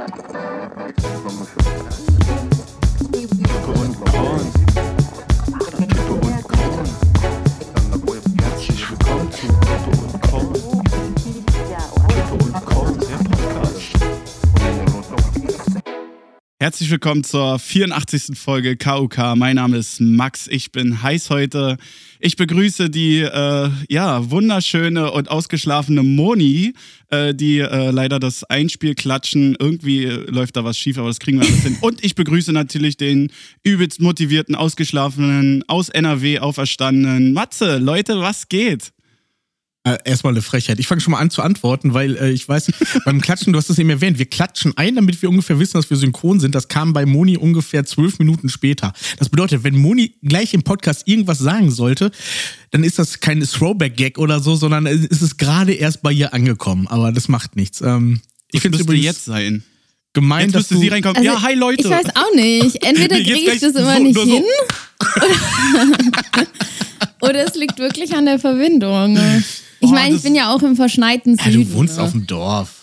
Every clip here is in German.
Vamos chorar. Vamos chorar. Herzlich willkommen zur 84. Folge KUK. Mein Name ist Max. Ich bin heiß heute. Ich begrüße die äh, ja, wunderschöne und ausgeschlafene Moni, äh, die äh, leider das Einspiel klatschen. Irgendwie läuft da was schief, aber das kriegen wir alles hin. Und ich begrüße natürlich den übelst motivierten, ausgeschlafenen, aus NRW auferstandenen Matze. Leute, was geht? Äh, erstmal eine Frechheit. Ich fange schon mal an zu antworten, weil äh, ich weiß, beim Klatschen, du hast es eben erwähnt, wir klatschen ein, damit wir ungefähr wissen, dass wir synchron sind. Das kam bei Moni ungefähr zwölf Minuten später. Das bedeutet, wenn Moni gleich im Podcast irgendwas sagen sollte, dann ist das kein Throwback-Gag oder so, sondern es ist gerade erst bei ihr angekommen. Aber das macht nichts. Ähm, ich finde es übrigens jetzt sein. Gemein, jetzt dass du, sie reinkommen. Also, ja, hi Leute. Ich weiß auch nicht. Entweder kriege ich das immer so, nicht hin. So. oder es liegt wirklich an der Verbindung. Ich meine, ich bin ja auch im verschneiten Süden. Ja, du wohnst ne? auf dem Dorf.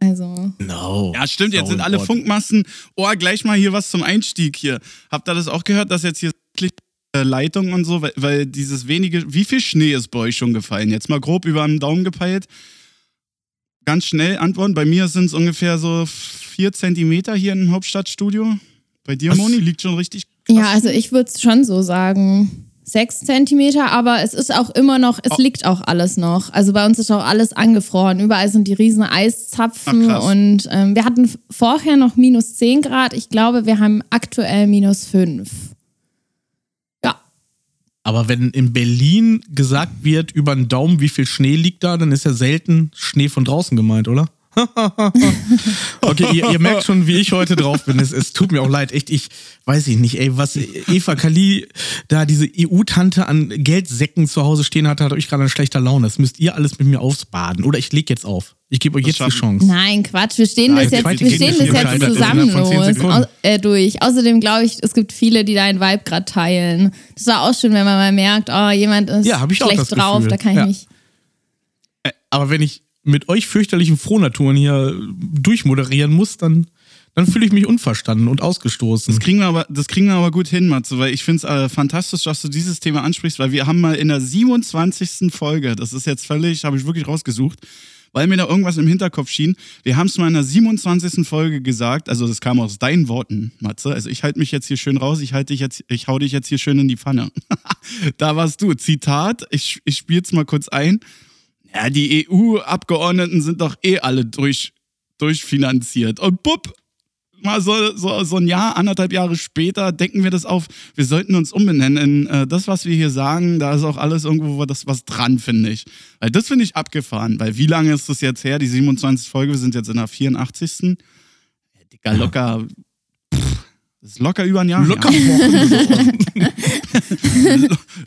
Also. No. Ja, stimmt, jetzt sind alle Funkmasten. Oh, gleich mal hier was zum Einstieg hier. Habt ihr das auch gehört, dass jetzt hier äh, Leitungen und so, weil, weil, dieses wenige, wie viel Schnee ist bei euch schon gefallen? Jetzt mal grob über einen Daumen gepeilt. Ganz schnell antworten. Bei mir sind es ungefähr so vier Zentimeter hier im Hauptstadtstudio. Bei dir, was? Moni, liegt schon richtig. Krass. Ja, also ich würde es schon so sagen sechs Zentimeter, aber es ist auch immer noch, es oh. liegt auch alles noch. Also bei uns ist auch alles angefroren. Überall sind die riesen Eiszapfen Ach, und ähm, wir hatten vorher noch minus 10 Grad. Ich glaube, wir haben aktuell minus 5. Ja. Aber wenn in Berlin gesagt wird über den Daumen, wie viel Schnee liegt da, dann ist ja selten Schnee von draußen gemeint, oder? okay, ihr, ihr, merkt schon, wie ich heute drauf bin. Es, es, tut mir auch leid. Echt, ich weiß ich nicht, ey, was Eva Kali da diese EU-Tante an Geldsäcken zu Hause stehen hatte, hat euch gerade eine schlechte Laune. Das müsst ihr alles mit mir ausbaden. Oder ich leg jetzt auf. Ich gebe euch das jetzt schaffen. die Chance. Nein, Quatsch. Wir stehen Nein, das jetzt, wir stehen das jetzt zusammen los, äh, durch. Außerdem glaube ich, es gibt viele, die deinen Vibe gerade teilen. Das war auch schön, wenn man mal merkt, oh, jemand ist ja, schlecht drauf, da kann ich ja. nicht. Äh, aber wenn ich mit euch fürchterlichen Frohnaturen hier durchmoderieren muss, dann, dann fühle ich mich unverstanden und ausgestoßen. Das kriegen wir aber, das kriegen wir aber gut hin, Matze, weil ich finde es äh, fantastisch, dass du dieses Thema ansprichst, weil wir haben mal in der 27. Folge, das ist jetzt völlig, habe ich wirklich rausgesucht, weil mir da irgendwas im Hinterkopf schien. Wir haben es mal in der 27. Folge gesagt, also das kam aus deinen Worten, Matze. Also ich halte mich jetzt hier schön raus, ich halte dich jetzt, ich hau dich jetzt hier schön in die Pfanne. da warst du. Zitat, ich, ich spiele es mal kurz ein ja, die EU-Abgeordneten sind doch eh alle durch, durchfinanziert. Und bupp, mal so, so, so ein Jahr, anderthalb Jahre später decken wir das auf. Wir sollten uns umbenennen in äh, das, was wir hier sagen, da ist auch alles irgendwo das was dran, finde ich. Weil das finde ich abgefahren, weil wie lange ist das jetzt her? Die 27. Folge, wir sind jetzt in der 84. Ja, Digga, locker. Pff, das ist locker über ein Jahr. Locker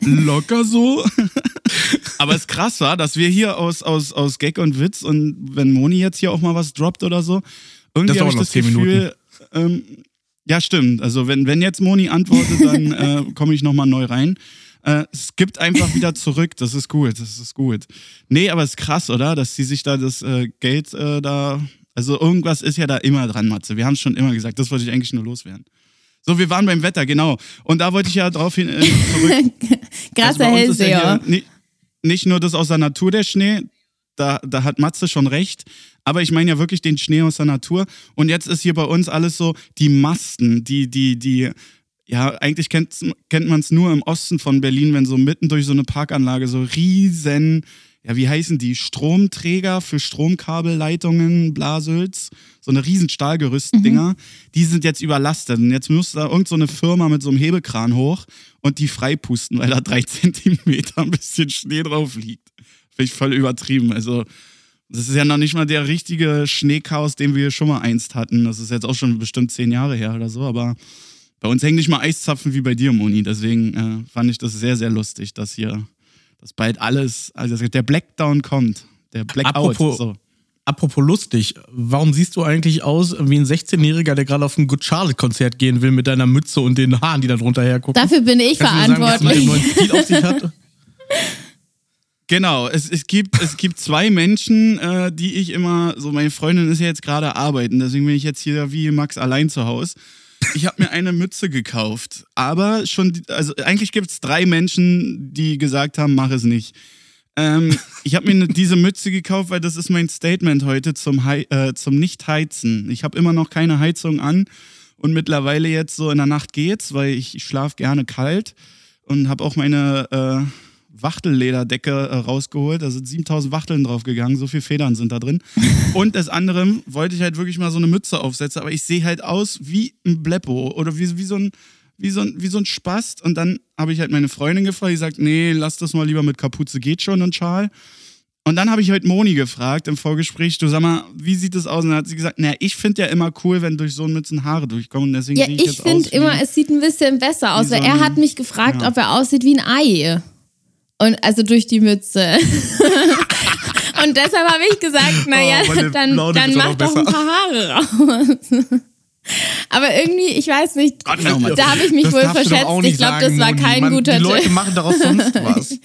Locker so. Aber es ist krass, war, dass wir hier aus, aus, aus Gag und Witz und wenn Moni jetzt hier auch mal was droppt oder so, irgendwie habe ich das Gefühl, ähm, ja, stimmt. Also wenn, wenn jetzt Moni antwortet, dann äh, komme ich nochmal neu rein. Äh, es gibt einfach wieder zurück. Das ist gut, das ist gut. Nee, aber es ist krass, oder? Dass sie sich da das äh, Geld äh, da. Also irgendwas ist ja da immer dran, Matze. Wir haben es schon immer gesagt. Das wollte ich eigentlich nur loswerden. So, wir waren beim Wetter, genau. Und da wollte ich ja drauf hin äh, zurück. Krasser also Hellseher. Ja nicht, nur das aus der Natur, der Schnee, da, da hat Matze schon recht. Aber ich meine ja wirklich den Schnee aus der Natur. Und jetzt ist hier bei uns alles so, die Masten, die, die, die, ja, eigentlich kennt, kennt man es nur im Osten von Berlin, wenn so mitten durch so eine Parkanlage so riesen ja, wie heißen die? Stromträger für Stromkabelleitungen, Blasölz, so eine riesen Stahlgerüstdinger, mhm. die sind jetzt überlastet. Und jetzt muss da irgendeine so Firma mit so einem Hebelkran hoch und die freipusten, weil da drei Zentimeter ein bisschen Schnee drauf liegt. Finde ich voll übertrieben. Also, das ist ja noch nicht mal der richtige Schneechaos, den wir schon mal einst hatten. Das ist jetzt auch schon bestimmt zehn Jahre her oder so, aber bei uns hängen nicht mal Eiszapfen wie bei dir, Moni. Deswegen äh, fand ich das sehr, sehr lustig, dass hier dass bald alles, also der Blackdown kommt. Der Blackout. Apropos, so. apropos lustig, warum siehst du eigentlich aus wie ein 16-Jähriger, der gerade auf ein Good Charlotte-Konzert gehen will mit deiner Mütze und den Haaren, die da drunter hergucken? Dafür bin ich Kannst verantwortlich. Sagen? Genau, es, es, gibt, es gibt zwei Menschen, äh, die ich immer, so meine Freundin ist ja jetzt gerade arbeiten, deswegen bin ich jetzt hier wie Max allein zu Hause. Ich habe mir eine Mütze gekauft, aber schon, also eigentlich gibt es drei Menschen, die gesagt haben, mach es nicht. Ähm, ich habe mir ne, diese Mütze gekauft, weil das ist mein Statement heute zum, Hei äh, zum Nicht-Heizen. Ich habe immer noch keine Heizung an und mittlerweile jetzt so in der Nacht geht's, weil ich, schlafe gerne kalt und habe auch meine äh, Wachtellederdecke äh, rausgeholt. Da sind 7000 Wachteln draufgegangen, so viele Federn sind da drin. Und des anderen wollte ich halt wirklich mal so eine Mütze aufsetzen, aber ich sehe halt aus wie ein Bleppo oder wie, wie so ein wie so ein, wie so ein Spast. Und dann habe ich halt meine Freundin gefragt, die sagt, nee, lass das mal lieber mit Kapuze, geht schon und Schal. Und dann habe ich heute Moni gefragt im Vorgespräch, du sag mal, wie sieht das aus? Und dann hat sie gesagt, naja, ich finde ja immer cool, wenn durch so einen Mützen Haare durchkommen. deswegen ja, ich, ich finde immer, es sieht ein bisschen besser aus, weil so er hat mich gefragt, ja. ob er aussieht wie ein Ei. Und also durch die Mütze. und deshalb habe ich gesagt, naja, oh, dann, dann mach doch ein paar Haare raus. Aber irgendwie, ich weiß nicht, Gott, da habe ich mich wohl verschätzt. Ich glaube, das war kein Moni. guter Tipp. Die Leute machen daraus sonst was.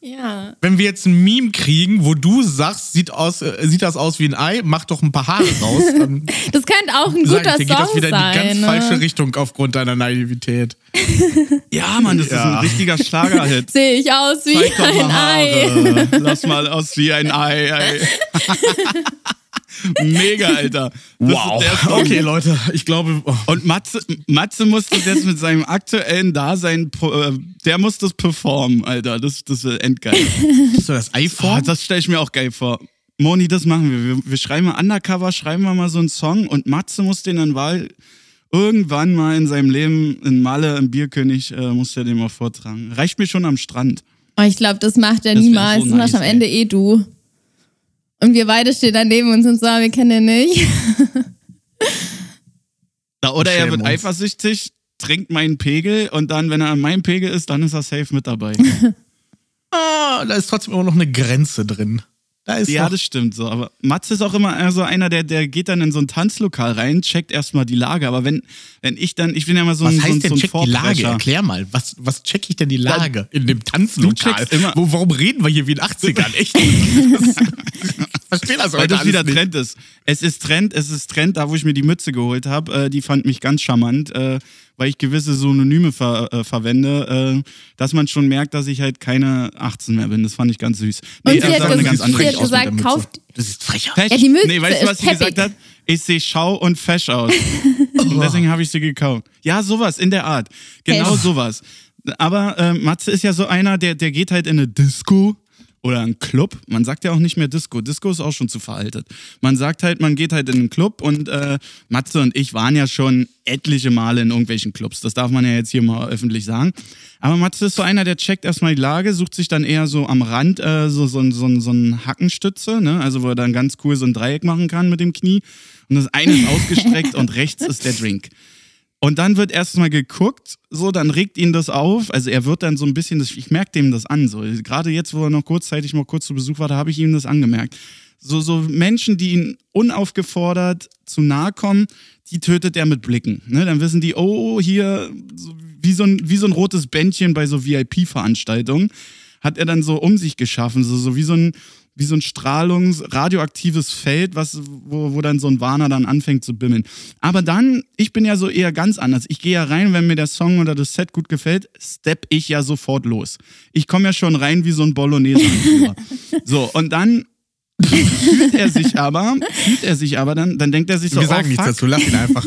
ja. Wenn wir jetzt ein Meme kriegen, wo du sagst, sieht, aus, äh, sieht das aus wie ein Ei, mach doch ein paar Haare raus. das könnte auch ein guter ich, Song sein. geht das wieder in die ganz ne? falsche Richtung aufgrund deiner Naivität. ja, Mann, das ja. ist ein richtiger Schlagerhit. Sehe ich aus wie Zeig ein Ei. Lass mal aus wie ein Ei. Ei. Mega, Alter. Das wow. Okay, Leute, ich glaube. Oh. Und Matze, Matze muss das jetzt mit seinem aktuellen Dasein, äh, der muss das performen, Alter. Das, das ist endgeil. Hast du das iPhone? Oh, das stelle ich mir auch geil vor. Moni, das machen wir. wir. Wir schreiben mal Undercover, schreiben wir mal so einen Song und Matze muss den dann Wahl irgendwann mal in seinem Leben in Malle, im Bierkönig, äh, muss er den mal vortragen. Reicht mir schon am Strand. Oh, ich glaube, das macht er das niemals. So das nice, machst am Ende eh du. Und wir beide stehen daneben und sind so, wir kennen den nicht. oder er wird eifersüchtig, trinkt meinen Pegel und dann, wenn er an meinem Pegel ist, dann ist er safe mit dabei. ah, da ist trotzdem immer noch eine Grenze drin. Da ist ja, das stimmt so. Aber Mats ist auch immer so einer, der, der geht dann in so ein Tanzlokal rein, checkt erstmal die Lage. Aber wenn, wenn ich dann, ich bin ja immer so was ein Was heißt so, denn so check die Lage? Erklär mal. Was, was check ich denn die Lage in dem Tanzlokal? Immer Wo, warum reden wir hier wie in den 80ern? Echt? verstehe das Weil das wieder nicht. Trend ist. Es ist Trend, es ist Trend, da wo ich mir die Mütze geholt habe, äh, die fand mich ganz charmant, äh, weil ich gewisse Synonyme ver äh, verwende, äh, dass man schon merkt, dass ich halt keine 18 mehr bin. Das fand ich ganz süß. Nee, Und sie hat, eine ganz andere sie hat gesagt, kauft. Das ist frecher. Ja, die Mütze nee, weißt du, was sie gesagt hat? Ich sehe schau und fesch aus. Und deswegen habe ich sie gekauft. Ja, sowas in der Art. Genau Fesch. sowas. Aber äh, Matze ist ja so einer, der, der geht halt in eine Disco oder ein Club. Man sagt ja auch nicht mehr Disco. Disco ist auch schon zu veraltet. Man sagt halt, man geht halt in einen Club und äh, Matze und ich waren ja schon etliche Male in irgendwelchen Clubs. Das darf man ja jetzt hier mal öffentlich sagen. Aber Matze ist so einer, der checkt erstmal die Lage, sucht sich dann eher so am Rand äh, so, so, so, so ein Hackenstütze, ne? also wo er dann ganz cool so ein Dreieck machen kann mit dem Knie. Und das eine ist ausgestreckt und rechts ist der Drink. Und dann wird erstmal geguckt, so, dann regt ihn das auf. Also er wird dann so ein bisschen, ich merke dem das an. So. Gerade jetzt, wo er noch kurzzeitig mal kurz zu Besuch war, da habe ich ihm das angemerkt. So, so Menschen, die ihn unaufgefordert zu nahe kommen, die tötet er mit Blicken. Ne? Dann wissen die, oh, hier, so, wie, so ein, wie so ein rotes Bändchen bei so VIP-Veranstaltungen, hat er dann so um sich geschaffen, so, so wie so ein wie so ein strahlungs radioaktives Feld, was, wo, wo dann so ein Warner dann anfängt zu bimmeln. Aber dann, ich bin ja so eher ganz anders. Ich gehe ja rein, wenn mir der Song oder das Set gut gefällt, stepp ich ja sofort los. Ich komme ja schon rein wie so ein Bolognese. so, und dann fühlt er sich aber, fühlt er sich aber dann, dann denkt er sich so, Wir sagen oh, nichts dazu, lass ihn einfach.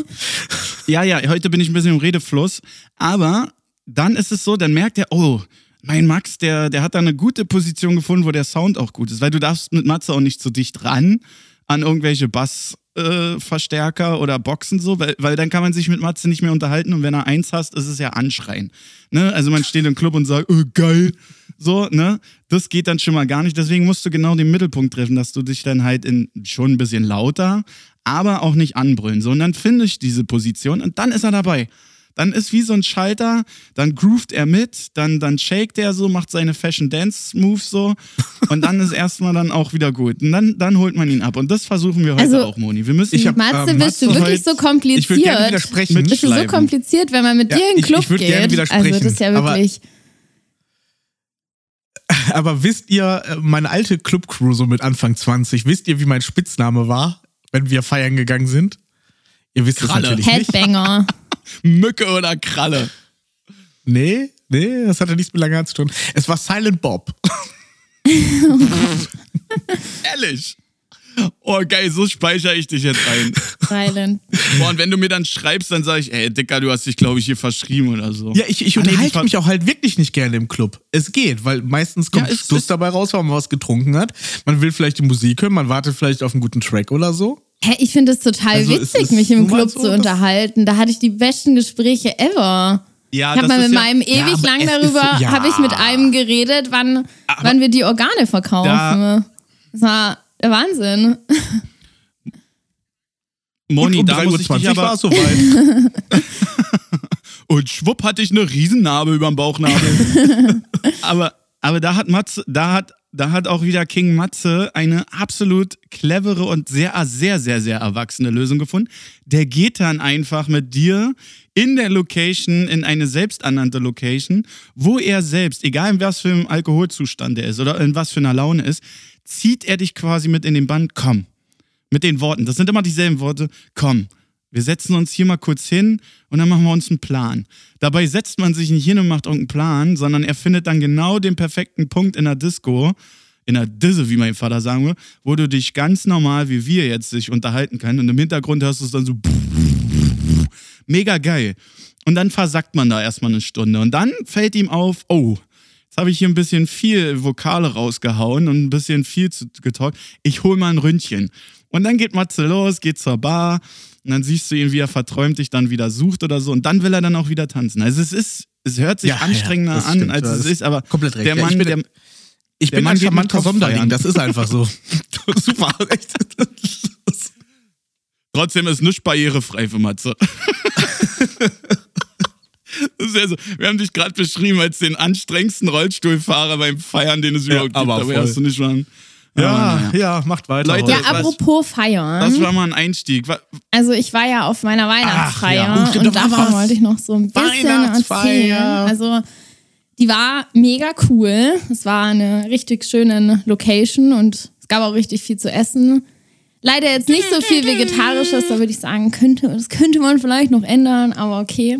ja, ja, heute bin ich ein bisschen im Redefluss, aber dann ist es so, dann merkt er, oh, mein Max, der, der hat da eine gute Position gefunden, wo der Sound auch gut ist, weil du darfst mit Matze auch nicht so dicht ran an irgendwelche Bassverstärker äh, oder Boxen so, weil, weil dann kann man sich mit Matze nicht mehr unterhalten und wenn er eins hast, ist es ja anschreien. Ne? Also man steht im Club und sagt, oh, geil, so, ne? Das geht dann schon mal gar nicht. Deswegen musst du genau den Mittelpunkt treffen, dass du dich dann halt in schon ein bisschen lauter, aber auch nicht anbrüllen. So, und dann finde ich diese Position und dann ist er dabei dann ist wie so ein Schalter, dann groovt er mit, dann, dann shakt er so, macht seine Fashion Dance Moves so und dann ist erstmal dann auch wieder gut. Und dann, dann holt man ihn ab. Und das versuchen wir heute also, auch, Moni. Wir müssen ich hab, Matze, ähm, bist du wirklich so kompliziert? Ich würde gerne widersprechen. Bist du so kompliziert, wenn man mit ja, dir in den Club ich, ich geht? Gerne widersprechen, also das ist ja wirklich... Aber wisst ihr, äh, meine alte Club-Crew so mit Anfang 20, wisst ihr, wie mein Spitzname war, wenn wir feiern gegangen sind? Ihr wisst es natürlich Headbanger. Mücke oder Kralle? Nee, nee, das hatte nichts mit langer zu tun. Es war Silent Bob. Ehrlich? Oh, geil, so speichere ich dich jetzt ein. Silent. Boah, und wenn du mir dann schreibst, dann sage ich, ey, Dicker, du hast dich, glaube ich, hier verschrieben oder so. Ja, ich, ich unterhalte mich auch halt wirklich nicht gerne im Club. Es geht, weil meistens kommt Ja, ist- dabei raus, weil man was getrunken hat. Man will vielleicht die Musik hören, man wartet vielleicht auf einen guten Track oder so. Hä, ich finde es total Also, es witzig, ist mich im Club so, zu unterhalten. Da hatte ich die besten Gespräche ever. Ja, ich habe mal mit ja- meinem Ja, ewig aber lang es darüber, so- ja. habe ich mit einem geredet, wann, wann wir die Organe verkaufen. Da- das war der Wahnsinn. Moni, um da muss ich dich 3.20 Uhr war aber... es soweit. Und schwupp hatte ich eine Riesennarbe über dem Bauchnabel. aber, aber da hat Matze, da hat, da hat auch wieder King Matze eine absolut clevere und sehr, sehr, sehr, sehr erwachsene Lösung gefunden. Der geht dann einfach mit dir in der Location, in eine selbsternannte Location, wo er selbst, egal in was für einem Alkoholzustand er ist oder in was für einer Laune ist, zieht er dich quasi mit in den Band, komm. Mit den Worten, das sind immer dieselben Worte, komm, wir setzen uns hier mal kurz hin und dann machen wir uns einen Plan. Dabei setzt man sich nicht hin und macht irgendeinen Plan, sondern er findet dann genau den perfekten Punkt in der Disco, in der Disse, wie mein Vater sagen würde, wo du dich ganz normal, wie wir jetzt, sich unterhalten können. Und im Hintergrund hörst du es dann so mega geil. Und dann versackt man da erstmal eine Stunde. Und dann fällt ihm auf, oh, jetzt habe ich hier ein bisschen viel Vokale rausgehauen und ein bisschen viel getalkt. Ich hole mal ein Ründchen. Und dann geht Matze los, geht zur Bar und dann siehst du ihn, wie er verträumt dich dann wieder sucht oder so. Und dann will er dann auch wieder tanzen. Also es ist, es hört sich Ja, anstrengender ja, das an, stimmt. als es ist aber komplett recht. der Ja, Mann, ich bin- der, Ich bin Mann ein charmanter Sonderling, das ist einfach so. Super. Echt. Trotzdem ist nichts barrierefrei für Matze. Ja so, wir haben dich gerade beschrieben als den anstrengendsten Rollstuhlfahrer beim Feiern, den es Ja, überhaupt aber gibt. Aber voll. hast du nicht schon. Ja, naja. ja, macht weiter. Leute. Ja, was- apropos feiern. Das war mal ein Einstieg. Also ich war ja auf meiner Weihnachtsfeier Ach ja, und da war davon was. wollte ich noch so ein bisschen erzählen. Also die war mega cool. Es war eine richtig schöne Location und es gab auch richtig viel zu essen. Leider jetzt nicht so viel Vegetarisches, da würde ich sagen, könnte, das könnte man vielleicht noch ändern, aber okay.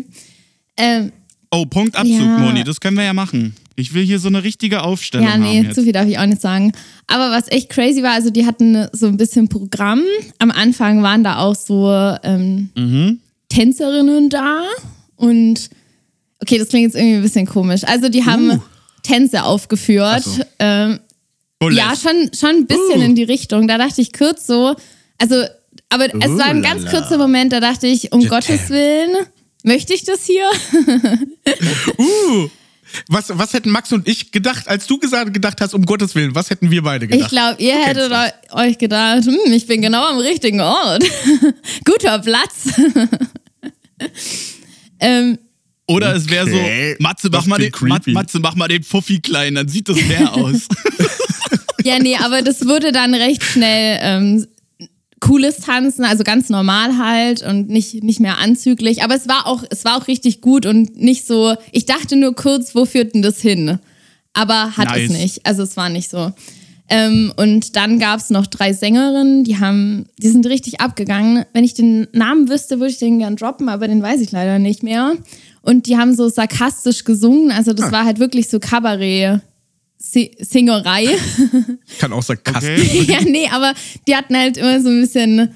Ähm, Oh, Punktabzug, Ja. Moni, das können wir ja machen. Ich will hier so eine richtige Aufstellung Ja, haben nee, jetzt. zu viel darf ich auch nicht sagen. Aber was echt crazy war, also die hatten so ein bisschen Programm. Am Anfang waren da auch so ähm, Mhm. Tänzerinnen da und okay, das klingt jetzt irgendwie ein bisschen komisch. Also die haben Uh. Tänze aufgeführt. So. Ähm, ja, schon, schon ein bisschen Uh. in die Richtung. Da dachte ich kurz so, also, aber es war ein ganz lala. kurzer Moment, da dachte ich, um Gottes. Willen, möchte ich das hier? Uh, was, was hätten Max und ich gedacht, als du gesagt, gedacht hast, um Gottes Willen, was hätten wir beide gedacht? Ich glaube, ihr hättet euch gedacht, hm, ich bin genau am richtigen Ort. Guter Platz. ähm, Oder es wäre Okay. so, Matze mach, mal den, Mat-. Matze, mach mal den Fuffi klein, dann sieht das mehr aus. ja, nee, aber das wurde dann recht schnell ähm, cooles Tanzen, also ganz normal halt und nicht, nicht mehr anzüglich. Aber es war auch, es war auch richtig gut und nicht so, ich dachte nur kurz, wo führt denn das hin? Aber hat es Nice. nicht. Also es war nicht so. Ähm, und dann gab es noch drei Sängerinnen, die haben, die sind richtig abgegangen. Wenn ich den Namen wüsste, würde ich den gern droppen, aber den weiß ich leider nicht mehr. Und die haben so sarkastisch gesungen, also das war halt wirklich so Kabarett. Singerei. Kann auch sarkastisch. Okay. ja, nee, aber die hatten halt immer so ein bisschen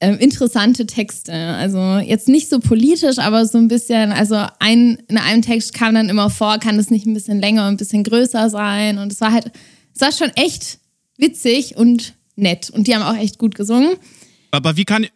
ähm, interessante Texte. Also jetzt nicht so politisch, aber so ein bisschen, also ein, in einem Text kam dann immer vor, kann es nicht ein bisschen länger, ein bisschen größer sein. Und es war halt, es war schon echt witzig und nett. Und die haben auch echt gut gesungen. Aber wie kann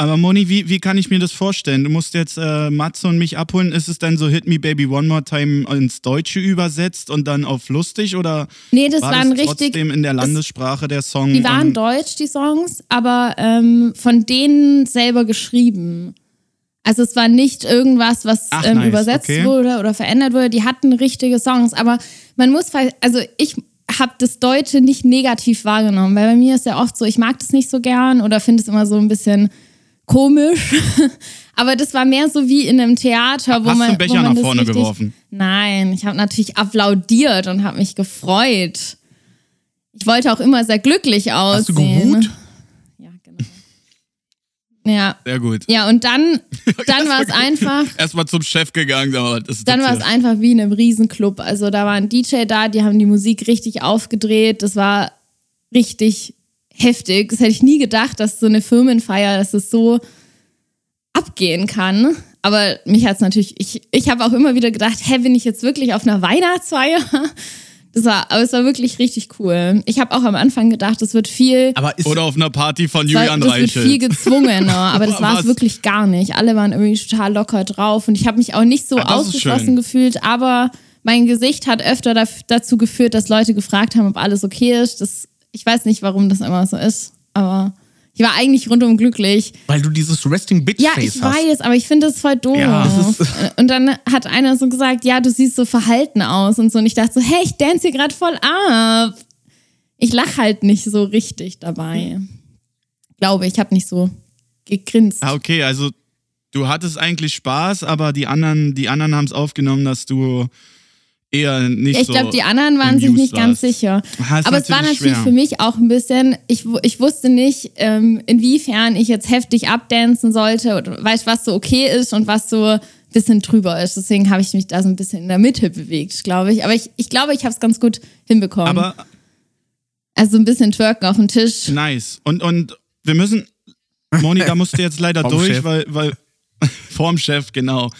aber Moni, wie, wie kann ich mir das vorstellen? Du musst jetzt äh, Matze und mich abholen. Ist es dann so Hit Me Baby One More Time ins Deutsche übersetzt und dann auf lustig oder Nee, das war waren das richtig. trotzdem in der es- Landessprache der Song? Die waren deutsch, die Songs, aber ähm, von denen selber geschrieben. Also es war nicht irgendwas, was Ach, ähm, nice, übersetzt okay. wurde oder verändert wurde. Die hatten richtige Songs, aber man muss, also ich habe das Deutsche nicht negativ wahrgenommen, weil bei mir ist ja oft so, ich mag das nicht so gern oder finde es immer so ein bisschen komisch. Aber das war mehr so wie in einem Theater, wo Hast man. du einen Becher nach vorne geworfen? Nein, ich habe natürlich applaudiert und habe mich gefreut. Ich wollte auch immer sehr glücklich aussehen. Hast du geruht? Ja, genau. Ja. Sehr gut. Ja, und dann, dann war es einfach. Erstmal zum Chef gegangen, aber das ist Dann war es einfach wie in einem Riesenclub. Also da war ein DJ da, die haben die Musik richtig aufgedreht. Das war richtig heftig. Das hätte ich nie gedacht, dass so eine Firmenfeier, dass es so abgehen kann. Aber mich hat es natürlich, ich, ich habe auch immer wieder gedacht, hä, bin ich jetzt wirklich auf einer Weihnachtsfeier? Das war, aber es war wirklich richtig cool. Ich habe auch am Anfang gedacht, es wird viel Aber ist, Oder auf einer Party von Julian war- das wird viel gezwungener, aber das war es wirklich gar nicht. Alle waren irgendwie total locker drauf und ich habe mich auch nicht so Ah, das ist ausgeschlossen gefühlt, aber mein Gesicht hat öfter dazu geführt, dass Leute gefragt haben, ob alles okay ist. Das, ich weiß nicht, warum das immer so ist, aber ich war eigentlich rundum glücklich. weil du dieses Resting Bitch Ja, Face ich hast. weiß, aber ich finde das voll doof. Ja, und dann hat einer so gesagt, ja, du siehst so verhalten aus und so. Und ich dachte so, hey, ich dance hier gerade voll ab. Ich lach halt nicht so richtig dabei. Glaube, ich habe nicht so gegrinst. Ah, okay, also du hattest eigentlich Spaß, aber die anderen, die anderen haben es aufgenommen, dass du eher nicht Ja, ich so. glaube, die anderen waren sich nicht ganz sicher. Ah, ist Aber es war natürlich schwer. für mich auch ein bisschen, ich, ich wusste nicht, ähm, inwiefern ich jetzt heftig abdancen sollte oder weißt, was so okay ist und was so ein bisschen drüber ist. Deswegen habe ich mich da so ein bisschen in der Mitte bewegt, glaube ich. Aber ich, ich glaube, ich habe es ganz gut hinbekommen. Aber also ein bisschen twerken auf dem Tisch. nice. Und, und wir müssen. Moni, da musst du jetzt leider durch, Chef. weil, weil. Vorm Chef, genau.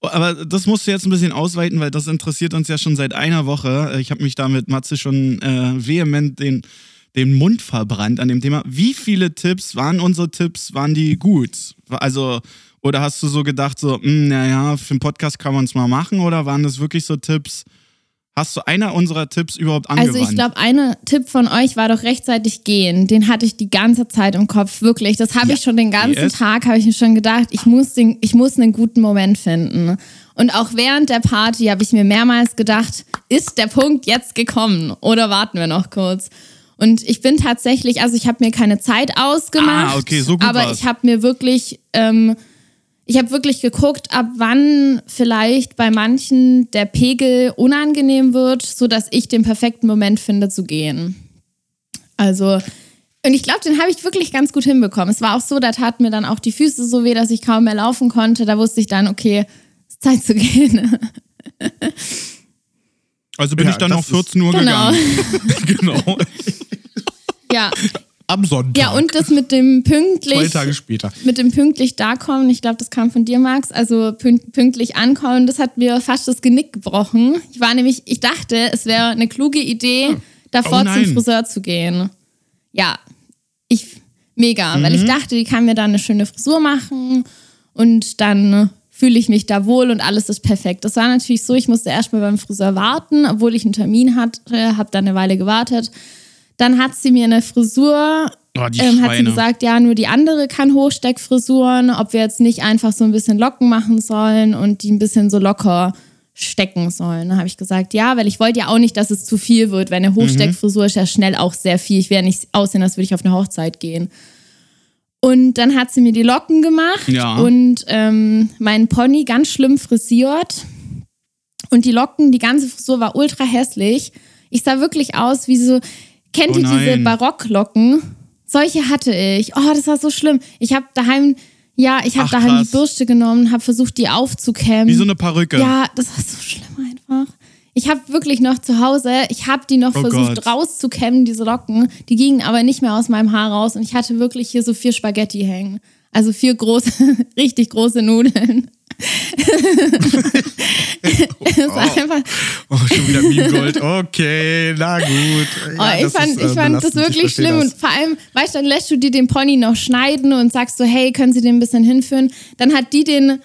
Aber das musst du jetzt ein bisschen ausweiten, weil das interessiert uns ja schon seit einer Woche. Ich habe mich da mit Matze schon äh, vehement den, den Mund verbrannt an dem Thema. Wie viele Tipps waren unsere Tipps? Waren die gut? Also, oder hast du so gedacht, so, hm, naja, für einen Podcast kann man es mal machen? Oder waren das wirklich so Tipps? Hast du einer unserer Tipps überhaupt angewandt? Also ich glaube, ein Tipp von euch war doch rechtzeitig gehen. Den hatte ich die ganze Zeit im Kopf, wirklich. Das habe ich schon den ganzen Yes. Tag, habe ich mir schon gedacht, ich muss, den, ich muss einen guten Moment finden. Und auch während der Party habe ich mir mehrmals gedacht, ist der Punkt jetzt gekommen oder warten wir noch kurz? Und ich bin tatsächlich, also ich habe mir keine Zeit ausgemacht, Ah, okay, so gut aber war's. ich habe mir wirklich ähm, ich habe wirklich geguckt, ab wann vielleicht bei manchen der Pegel unangenehm wird, sodass ich den perfekten Moment finde zu gehen. Also, und ich glaube, den habe ich wirklich ganz gut hinbekommen. Es war auch so, da taten mir dann auch die Füße so weh, dass ich kaum mehr laufen konnte. Da wusste ich dann, okay, es ist Zeit zu gehen. also bin Ja, ich dann noch 14 Uhr genau. gegangen. genau. Ja. Am Sonntag. Ja, und das mit dem Zwei pünktlich. Tage später. mit dem pünktlich dakommen, ich glaube, das kam von dir, Max, also pünkt- pünktlich ankommen, das hat mir fast das Genick gebrochen. Ich war nämlich, ich dachte, es wäre eine kluge Idee, davor Oh zum Friseur zu gehen. Ja, ich, mega, weil ich Mhm. dachte, die kann mir da eine schöne Frisur machen und dann fühle ich mich da wohl und alles ist perfekt. Das war natürlich so, ich musste erstmal beim Friseur warten, obwohl ich einen Termin hatte, habe dann eine Weile gewartet. Dann hat sie mir eine Frisur, Oh, ähm, hat sie gesagt, ja, nur die andere kann Hochsteckfrisuren, ob wir jetzt nicht einfach so ein bisschen Locken machen sollen und die ein bisschen so locker stecken sollen. Da habe ich gesagt, ja, weil ich wollte ja auch nicht, dass es zu viel wird, weil eine Mhm. Hochsteckfrisur ist ja schnell auch sehr viel. Ich werde nicht aussehen, als würde ich auf eine Hochzeit gehen. Und dann hat sie mir die Locken gemacht Ja. und ähm, meinen Pony ganz schlimm frisiert. Und die Locken, die ganze Frisur war ultra hässlich. Ich sah wirklich aus wie so, kennt Oh ihr diese nein. Barocklocken? Solche hatte ich. Oh, das war so schlimm. Ich habe daheim, ja, ich habe daheim krass. die Bürste genommen, habe versucht, die aufzukämmen. Wie so eine Perücke. Ja, das war so schlimm einfach. Ich habe wirklich noch zu Hause, ich habe die noch Oh versucht Gott. rauszukämmen, diese Locken. Die gingen aber nicht mehr aus meinem Haar raus und ich hatte wirklich hier so vier Spaghetti hängen. Also vier große, richtig große Nudeln. Es war einfach, Oh, schon wieder Meme Gold. Okay, na gut. Oh, Ja, ich das fand, ist, äh, ich fand das ich wirklich schlimm. das. Und vor allem, weißt du, dann lässt du dir den Pony noch schneiden und sagst so, hey, können Sie den ein bisschen hinführen? Dann hat die den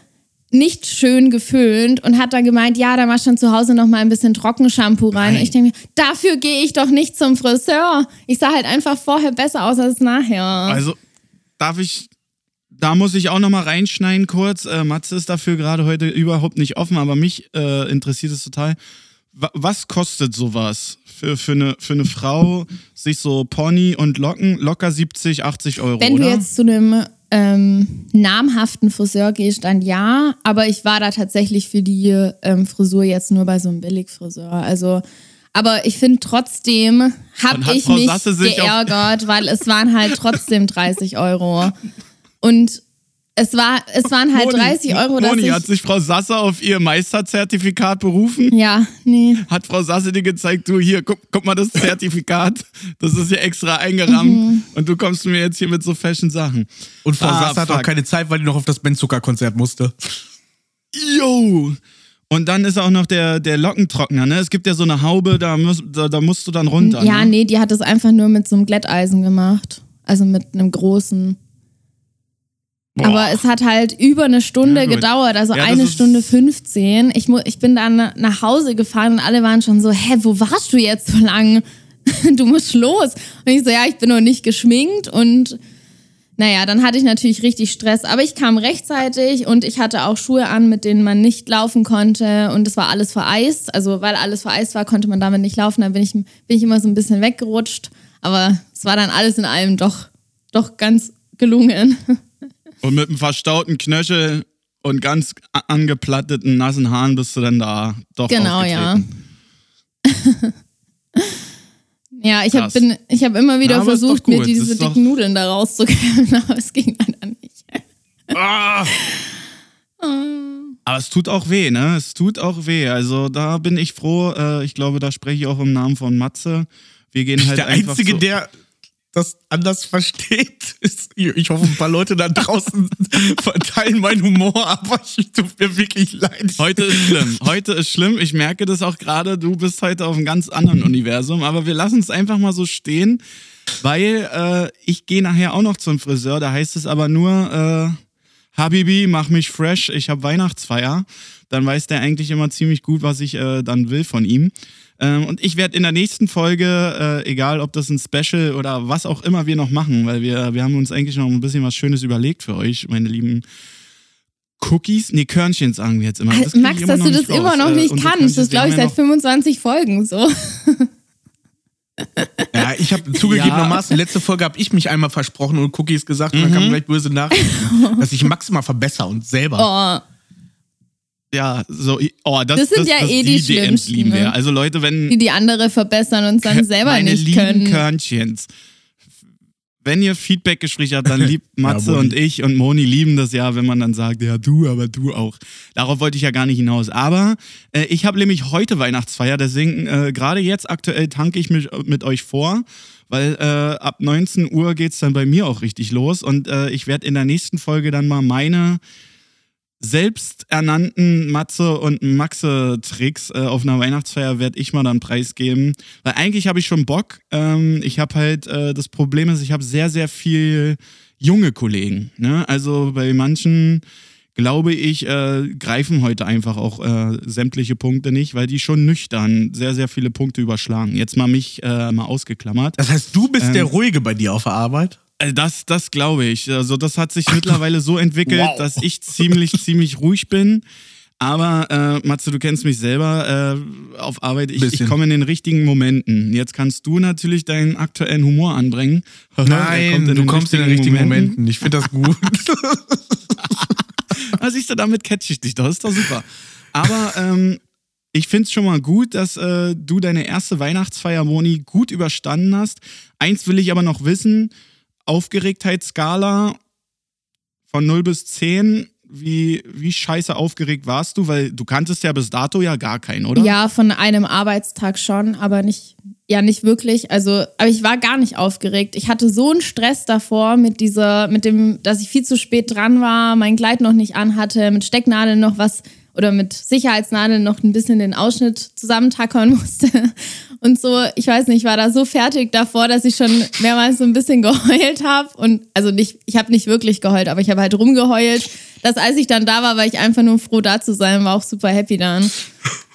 nicht schön geföhnt und hat dann gemeint, ja, da machst du dann zu Hause noch mal ein bisschen Trockenshampoo rein. Nein. Ich denke mir, dafür gehe ich doch nicht zum Friseur. Ich sah halt einfach vorher besser aus als nachher. Also, darf ich. Da muss ich auch noch mal reinschneiden kurz. Äh, Matze ist dafür gerade heute überhaupt nicht offen, aber mich äh, interessiert es total. Wa- Was kostet sowas für, für, eine, für eine Frau, sich so Pony und Locken, locker 70, 80 Euro, Wenn oder? du jetzt zu einem ähm, namhaften Friseur gehe, stand ja, aber ich war da tatsächlich für die ähm, Frisur jetzt nur bei so einem Billigfriseur. Also, aber ich finde trotzdem habe ich Frau mich geärgert, weil es waren halt trotzdem 30 Euro. Und es, war, es waren halt 30 Euro, dass Moni, ich... hat sich Frau Sasse auf ihr Meisterzertifikat berufen? ja, nee. Hat Frau Sasse dir gezeigt, du hier, guck, guck mal das Zertifikat, das ist hier extra eingerahmt Mhm. und du kommst mir jetzt hier mit so fashion Sachen. Und Frau Ah, Sasse hat auch fuck. keine Zeit, weil die noch auf das Ben Zucker Konzert musste. Yo! Und dann ist auch noch der, der Lockentrockner, ne? Es gibt ja so eine Haube, da, muss, da, da musst du dann runter. Ja, ne? nee, die hat es einfach nur mit so einem Glätteisen gemacht. Also mit einem großen. Boah. Aber es hat halt über eine Stunde Ja, gedauert, also Ja, eine Stunde 15. Ich, ich bin dann nach Hause gefahren und alle waren schon so, hä, wo warst du jetzt so lang? Du musst los. Und ich so, ja, ich bin noch nicht geschminkt und naja, dann hatte ich natürlich richtig Stress, aber ich kam rechtzeitig und ich hatte auch Schuhe an, mit denen man nicht laufen konnte und es war alles vereist. Also weil alles vereist war, konnte man damit nicht laufen. Dann bin ich, bin ich immer so ein bisschen weggerutscht. Aber es war dann alles in allem doch, doch ganz gelungen. Und mit einem verstauten Knöchel und ganz angeplatteten, nassen Haaren bist du dann da doch Genau, ja. Ja, ich habe Krass. bin, ich habe immer wieder Na, versucht, mir diese dicken doch- Nudeln da rauszukämmen, aber es ging leider nicht. Ah! Aber es tut auch weh, ne? Es tut auch weh. Also da bin ich froh. Äh, ich glaube, da spreche ich auch im Namen von Matze. Wir gehen halt der einfach Einzige, so der das anders versteht, ich hoffe, ein paar Leute da draußen verteilen meinen Humor, aber ich tut mir wirklich leid. Heute ist schlimm. Heute ist schlimm. Ich merke das auch gerade. Du bist heute auf einem ganz anderen Universum. Aber wir lassen es einfach mal so stehen, weil äh, ich gehe nachher auch noch zum Friseur. Da heißt es aber nur, äh, Habibi, mach mich fresh. Ich habe Weihnachtsfeier. Dann weiß der eigentlich immer ziemlich gut, was ich äh, dann will von ihm. Ähm, und ich werde in der nächsten Folge, äh, egal ob das ein Special oder was auch immer wir noch machen, weil wir, wir haben uns eigentlich noch ein bisschen was Schönes überlegt für euch, meine lieben Cookies? Nee, Körnchen sagen wir jetzt immer. Das Max, dass noch du das nicht raus. immer noch Äh, nicht unsere kannst, das glaube ich seit 25 Folgen so. Ja, ich habe zugegebenermaßen, letzte Folge habe ich mich einmal versprochen und Cookies gesagt und dann Mhm. kam gleich böse Nachrichten, dass ich Max mal verbessere und selber. Oh, Ja, so, oh, das, Das sind ja eh die DMs schlimmsten, lieben wir. ne? Also Leute, wenn die die andere verbessern und dann selber meine nicht lieben können. Körnchens, wenn ihr Feedbackgespräche habt, dann liebt Matze Moni. und ich und Moni lieben das ja, wenn man dann sagt, ja du, aber du auch. Darauf wollte ich ja gar nicht hinaus. Aber äh, ich habe nämlich heute Weihnachtsfeier, deswegen äh, gerade jetzt aktuell tanke ich mich mit euch vor. Weil äh, ab 19 Uhr geht's dann bei mir auch richtig los und äh, ich werde in der nächsten Folge dann mal meine selbsternannten Matze und Maxe-Tricks äh, auf einer Weihnachtsfeier werde ich mal dann preisgeben. Weil eigentlich habe ich schon Bock. Ähm, ich habe halt, äh, das Problem ist, ich habe sehr, sehr viel junge Kollegen. Ne? Also bei manchen, glaube ich, äh, greifen heute einfach auch äh, sämtliche Punkte nicht, weil die schon nüchtern sehr, sehr viele Punkte überschlagen. Jetzt mal mich äh, mal ausgeklammert. Das heißt, du bist Ähm. der Ruhige bei dir auf der Arbeit? Also Das, das glaube ich. Also das hat sich mittlerweile so entwickelt, Wow. dass ich ziemlich, ziemlich ruhig bin. Aber äh, Matze, du kennst mich selber äh, auf Arbeit. Ich, ich komme in den richtigen Momenten. Jetzt kannst du natürlich deinen aktuellen Humor anbringen. Nein, du kommst in den richtigen Momenten. Ich finde das gut. Ah, siehst du, damit catch ich dich. Das ist doch super. Aber ähm, ich finde es schon mal gut, dass äh, du deine erste Weihnachtsfeier, Moni, gut überstanden hast. Eins will ich aber noch wissen: Aufgeregtheitsskala von 0 bis 10. Wie, wie scheiße aufgeregt warst du? Weil du kanntest ja bis dato ja gar keinen, oder? Ja, von einem Arbeitstag schon, aber nicht, ja, nicht wirklich. Also, aber ich war gar nicht aufgeregt. Ich hatte so einen Stress davor mit dieser, mit dem, dass ich viel zu spät dran war, mein Kleid noch nicht anhatte, mit Stecknadeln noch was oder mit Sicherheitsnadeln noch ein bisschen den Ausschnitt zusammentackern musste. Und so, ich weiß nicht, ich war da so fertig davor, dass ich schon mehrmals so ein bisschen geheult habe. Und also nicht, ich habe nicht wirklich geheult, aber ich habe halt rumgeheult. Dass als ich dann da war, war ich einfach nur froh, da zu sein, war auch super happy dann.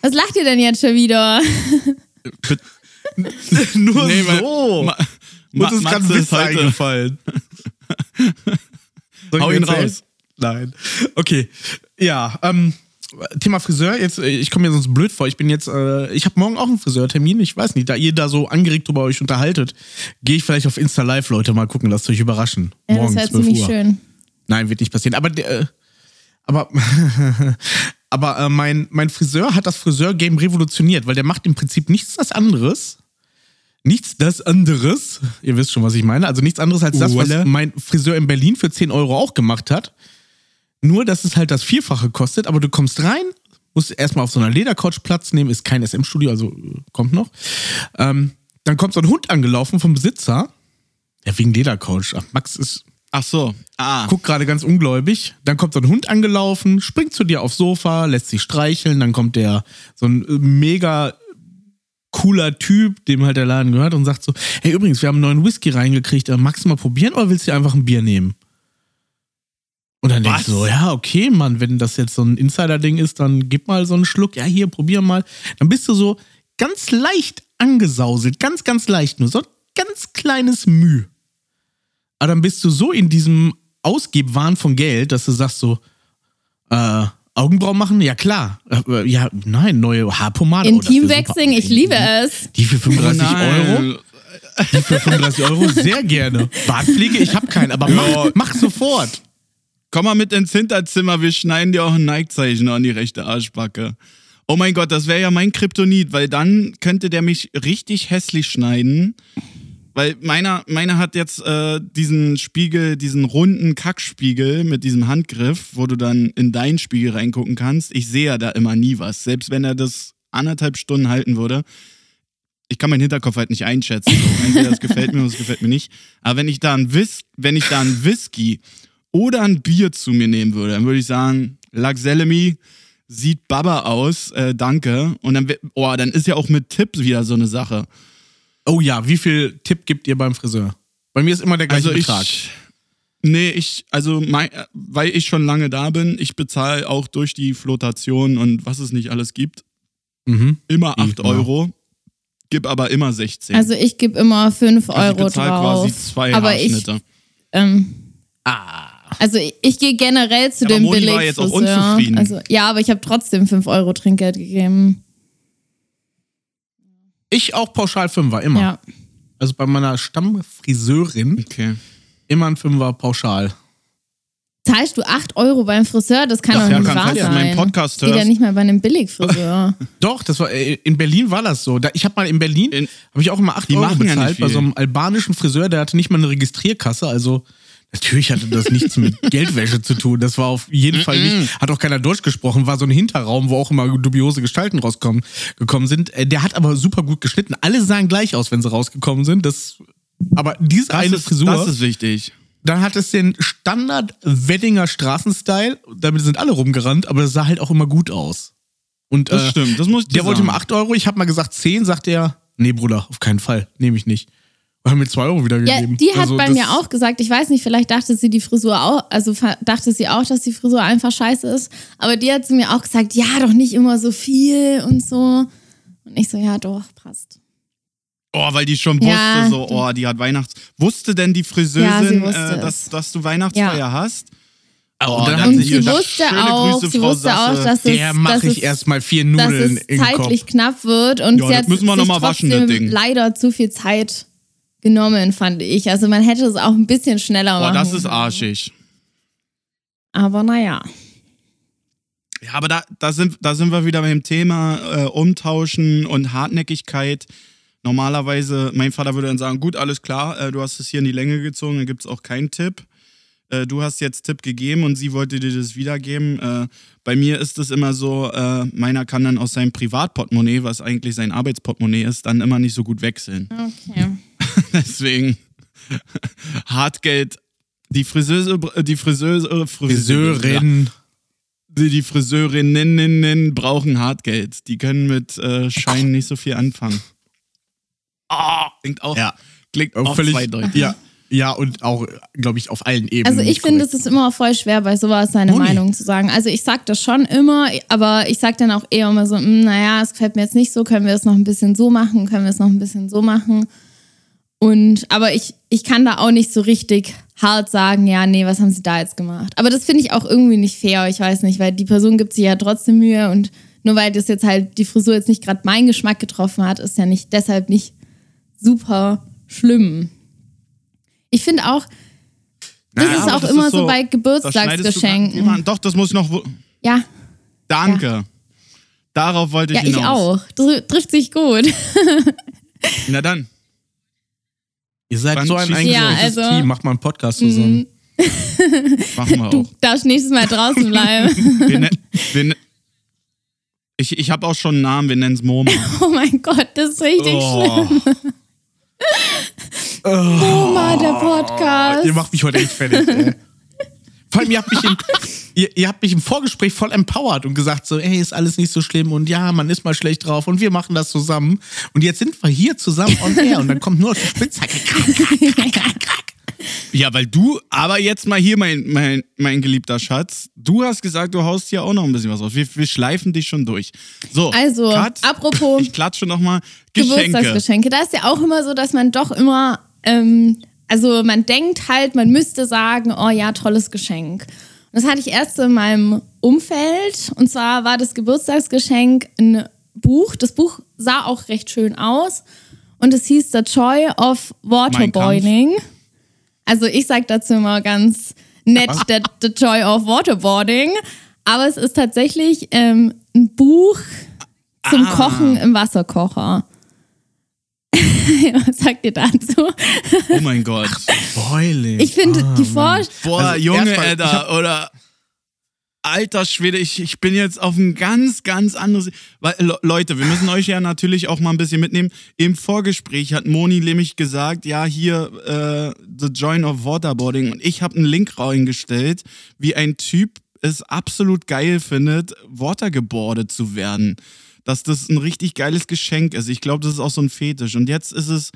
Was lacht ihr denn jetzt schon wieder? Nur Nee, so. Ma- Uns ist gerade ein Witz eingefallen. Soll ich Hau ihn raus. Nein. Okay. Ja, ähm, Thema Friseur, jetzt, äh, ich komme mir sonst blöd vor. Ich bin jetzt, äh, ich habe morgen auch einen Friseurtermin. Ich weiß nicht, da ihr da so angeregt drüber euch unterhaltet, gehe ich vielleicht auf Insta Live, Leute, mal gucken, lasst euch überraschen. Ja, morgen das wäre 12 ziemlich Uhr. schön. Nein, wird nicht passieren. Aber, äh, aber, aber äh, mein, mein Friseur hat das Friseur-Game revolutioniert, weil der macht im Prinzip nichts das anderes. Nichts das anderes. Ihr wisst schon, was ich meine. Also nichts anderes als das, was mein Friseur in Berlin für 10 Euro auch gemacht hat. Nur, dass es halt das Vierfache kostet, aber du kommst rein, musst erstmal auf so einer Ledercouch Platz nehmen, ist kein SM-Studio, also äh, kommt noch. Ähm, dann kommt so ein Hund angelaufen vom Besitzer. Ja, wegen Ledercouch. Ach, Max ist. Ach so. Ah. Guckt gerade ganz ungläubig. Dann kommt so ein Hund angelaufen, springt zu dir aufs Sofa, lässt sich streicheln. Dann kommt der, so ein äh, mega cooler Typ, dem halt der Laden gehört und sagt so: Hey, übrigens, wir haben einen neuen Whisky reingekriegt. Äh, magst du mal probieren oder willst du einfach ein Bier nehmen? Und dann denkst du so, ja, okay, Mann, wenn das jetzt so ein Insider-Ding ist, dann gib mal so einen Schluck. Ja, hier, probier mal. Dann bist du so ganz leicht angesauselt, ganz, ganz leicht, nur so ein ganz kleines Mühe. Aber dann bist du so in diesem Ausgebwahn von Geld, dass du sagst so, äh, Augenbrauen machen? Ja, klar. Äh, ja, nein, neue Haarpomade. Intimwechseln, oh, ich liebe es. Die für 35 oh Euro? Die für 35 Euro? Sehr gerne. Bartpflege, ich habe keinen, aber mach, mach sofort. Komm mal mit ins Hinterzimmer, wir schneiden dir auch ein Nike-Zeichen an die rechte Arschbacke. Oh mein Gott, das wäre ja mein Kryptonit, weil dann könnte der mich richtig hässlich schneiden. Weil meiner, meiner hat jetzt äh, diesen Spiegel, diesen runden Kackspiegel mit diesem Handgriff, wo du dann in deinen Spiegel reingucken kannst. Ich sehe ja da immer nie was. Selbst wenn er das anderthalb Stunden halten würde. Ich kann meinen Hinterkopf halt nicht einschätzen. Entweder das gefällt mir oder es gefällt mir nicht. Aber wenn ich da ein Whis wenn ich da ein Whisky oder ein Bier zu mir nehmen würde, dann würde ich sagen, Laxelemi sieht Baba aus, äh, danke. Und dann, oh, dann ist ja auch mit Tipps wieder so eine Sache. Oh ja, wie viel Tipp gibt ihr beim Friseur? Bei mir ist immer der gleiche also Betrag. Ich, nee, ich, also mein, weil ich schon lange da bin, ich bezahle auch durch die Flotation und was es nicht alles gibt, mhm. immer 8 Euro. Gib aber immer 16. Also ich gebe immer 5 also Euro ich drauf. quasi zwei aber Haarschnitte. Ich, ähm, ah. Also ich, ich gehe generell zu ja, dem Moni war jetzt auch unzufrieden. Also, ja, aber ich habe trotzdem 5 Euro Trinkgeld gegeben. Ich auch pauschal Fünfer, immer. Ja. Also bei meiner Stammfriseurin okay. immer ein Fünfer pauschal. Zahlst du 8 Euro beim Friseur? Das kann doch ja, nicht wahr sein. Meinen Podcast Geht ja nicht mal bei einem Billigfriseur. doch, das war äh, in Berlin war das so. Ich habe mal in Berlin habe ich auch immer 8 Euro bezahlt ja bei so einem albanischen Friseur, der hatte nicht mal eine Registrierkasse, also Natürlich hatte das nichts mit Geldwäsche zu tun. Das war auf jeden Fall nicht. Hat auch keiner durchgesprochen. War so ein Hinterraum, wo auch immer dubiose Gestalten rausgekommen gekommen sind. Äh, der hat aber super gut geschnitten. Alle sahen gleich aus, wenn sie rausgekommen sind. Das, aber diese das eine ist, Frisur. Das ist wichtig. Dann hat es den Standard-Weddinger Straßenstyle. Damit sind alle rumgerannt, aber das sah halt auch immer gut aus. Und, das äh, stimmt, das muss ich Der sagen. wollte mal 8 Euro. Ich habe mal gesagt 10, sagt er. Nee, Bruder, auf keinen Fall. Nehme ich nicht. Haben mir zwei Euro wieder gegeben. Ja, die hat also, bei mir auch gesagt, ich weiß nicht, vielleicht dachte sie die Frisur auch, also dachte sie auch, dass die Frisur einfach scheiße ist. Aber die hat zu mir auch gesagt, ja, doch nicht immer so viel und so. Und ich so, ja, doch, passt. Oh, weil die schon wusste, ja. so, oh, die hat Weihnachts. Wusste denn die Friseurin, ja, äh, dass, dass du Weihnachtsfeier ja. hast? Oh, und, dann und sie, sie wusste auch, Grüße, sie wusste auch, dass es, Der mache ich erstmal vier Nudeln dass es zeitlich Kopf. knapp wird und ja, sie hat müssen wir noch mal waschen, das Ding. leider zu viel Zeit genommen, fand ich. Also man hätte es auch ein bisschen schneller Boah, machen. das ist arschig. Aber naja. Ja, aber da, da, sind, da sind wir wieder beim Thema äh, Umtauschen und Hartnäckigkeit. Normalerweise, mein Vater würde dann sagen, gut, alles klar, äh, du hast es hier in die Länge gezogen, dann gibt es auch keinen Tipp. Äh, du hast jetzt Tipp gegeben und sie wollte dir das wiedergeben. Äh, bei mir ist es immer so, äh, meiner kann dann aus seinem Privatportemonnaie, was eigentlich sein Arbeitsportemonnaie ist, dann immer nicht so gut wechseln. Okay. Deswegen Hartgeld. Die Friseuse, die Friseuse, Friseurin. Die, die Friseurinnen brauchen Hartgeld. Die können mit äh, Scheinen nicht so viel anfangen. Ah, klingt auch, ja. klingt auch völlig, zweideutig. Ja, ja, und auch, glaube ich, auf allen Ebenen. Also ich finde, es ist immer voll schwer, bei sowas seine Moni. Meinung zu sagen. Also ich sage das schon immer, aber ich sage dann auch eher immer so, hm, naja, es gefällt mir jetzt nicht so, können wir es noch ein bisschen so machen, können wir es noch ein bisschen so machen. Und, aber ich, ich kann da auch nicht so richtig hart sagen, ja, nee, was haben sie da jetzt gemacht? Aber das finde ich auch irgendwie nicht fair, ich weiß nicht, weil die Person gibt sich ja trotzdem Mühe und nur weil das jetzt halt die Frisur jetzt nicht gerade meinen Geschmack getroffen hat, ist ja nicht deshalb nicht super schlimm. Ich finde auch, Das Ja, ist auch das immer ist so, so- bei Da Geburtstagsgeschenken. jemanden- Doch, das muss ich noch. Ja, Danke. Darauf wollte ich ja, ich hinaus. auch. Dr trifft sich gut. Na dann. Ihr seid Wann so ein eingeschränktes Ja, also- Team. Macht mal einen Podcast zusammen. Machen wir Du auch. darfst nächstes Mal draußen bleiben. Wir ne wir ich ich habe auch schon einen Namen, wir nennen es Moma. Oh mein Gott, das ist richtig schlimm. Oh, Oma, der Podcast. Ihr macht mich heute echt fertig, ey. Vor allem, ihr habt, mich im, ihr, ihr habt mich im Vorgespräch voll empowert und gesagt so, ey, ist alles nicht so schlimm und ja, man ist mal schlecht drauf und wir machen das zusammen. Und jetzt sind wir hier zusammen on air und dann kommt nur die Spitzhacke. ja, weil du, aber jetzt mal hier, mein, mein, mein geliebter Schatz, du hast gesagt, du haust hier auch noch ein bisschen was raus. Wir, wir schleifen dich schon durch. So, Also, Cut. apropos Ich klatsche nochmal. Geschenke. Geburtstagsgeschenke. Da ist ja auch immer so, dass man doch immer, ähm, also man denkt halt, man müsste sagen, oh ja, tolles Geschenk. Das hatte ich erst in meinem Umfeld. Und zwar war das Geburtstagsgeschenk ein Buch. Das Buch sah auch recht schön aus. Und es hieß The Joy of Waterboarding. Also ich sage dazu immer ganz nett the, the Joy of Waterboarding. Aber es ist tatsächlich ähm, ein Buch zum Ah. Kochen im Wasserkocher. Was sagt ihr dazu? Oh mein Gott. Boiling. Ich finde die Vorstellung. Boah, Also Junge, Edda, oder alter Schwede, ich, ich bin jetzt auf ein ganz, ganz anderes. Weil, Le- Leute, wir müssen euch ja natürlich auch mal ein bisschen mitnehmen. Im Vorgespräch hat Moni nämlich gesagt, ja, hier, äh, The Join of Waterboarding. Und ich habe einen Link reingestellt, wie ein Typ es absolut geil findet, watergeboardet zu werden. Dass das ein richtig geiles Geschenk ist. Ich glaube, das ist auch so ein Fetisch. Und jetzt ist es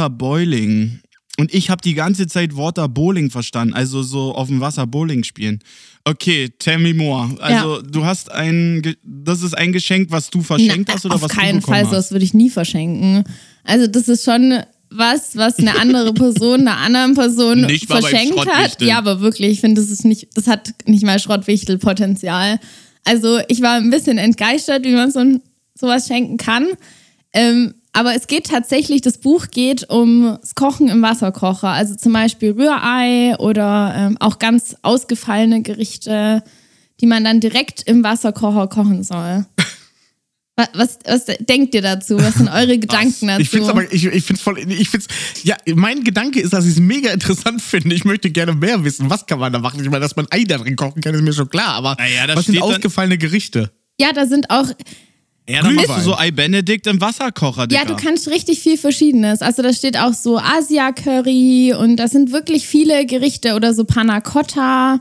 Waterboiling. Und ich habe die ganze Zeit Waterbowling verstanden, also so auf dem Wasser Bowling spielen. Okay, tell me more. Also du hast ein, Ge- das ist ein Geschenk, was du verschenkt Na, hast oder auf was keinen du bekommen Fall, hast? sowas würde ich nie verschenken. Also das ist schon was, was eine andere Person einer anderen Person Nicht verschenkt hat. Ja, aber wirklich, ich finde, das ist nicht, das hat nicht mal Schrottwichtelpotenzial. Also ich war ein bisschen entgeistert, wie man so ein, sowas schenken kann. Ähm, aber es geht tatsächlich, das Buch geht ums Kochen im Wasserkocher. Also zum Beispiel Rührei oder ähm, auch ganz ausgefallene Gerichte, die man dann direkt im Wasserkocher kochen soll. Was, was, was denkt ihr dazu? Was sind eure Gedanken dazu? Ich finde es aber, ich, ich finde voll, ich finde ja, mein Gedanke ist, dass ich es mega interessant finde. Ich möchte gerne mehr wissen. Was kann man da machen? Ich meine, dass man Ei da drin kochen kann, ist mir schon klar. Aber Naja, was sind ausgefallene Gerichte? ja, da sind auch, Ja, dann machst du so Ei Benedikt im Wasserkocher, Digga. ja, du kannst richtig viel Verschiedenes. Also da steht auch so Asia-Curry und da sind wirklich viele Gerichte oder so Panna Cotta.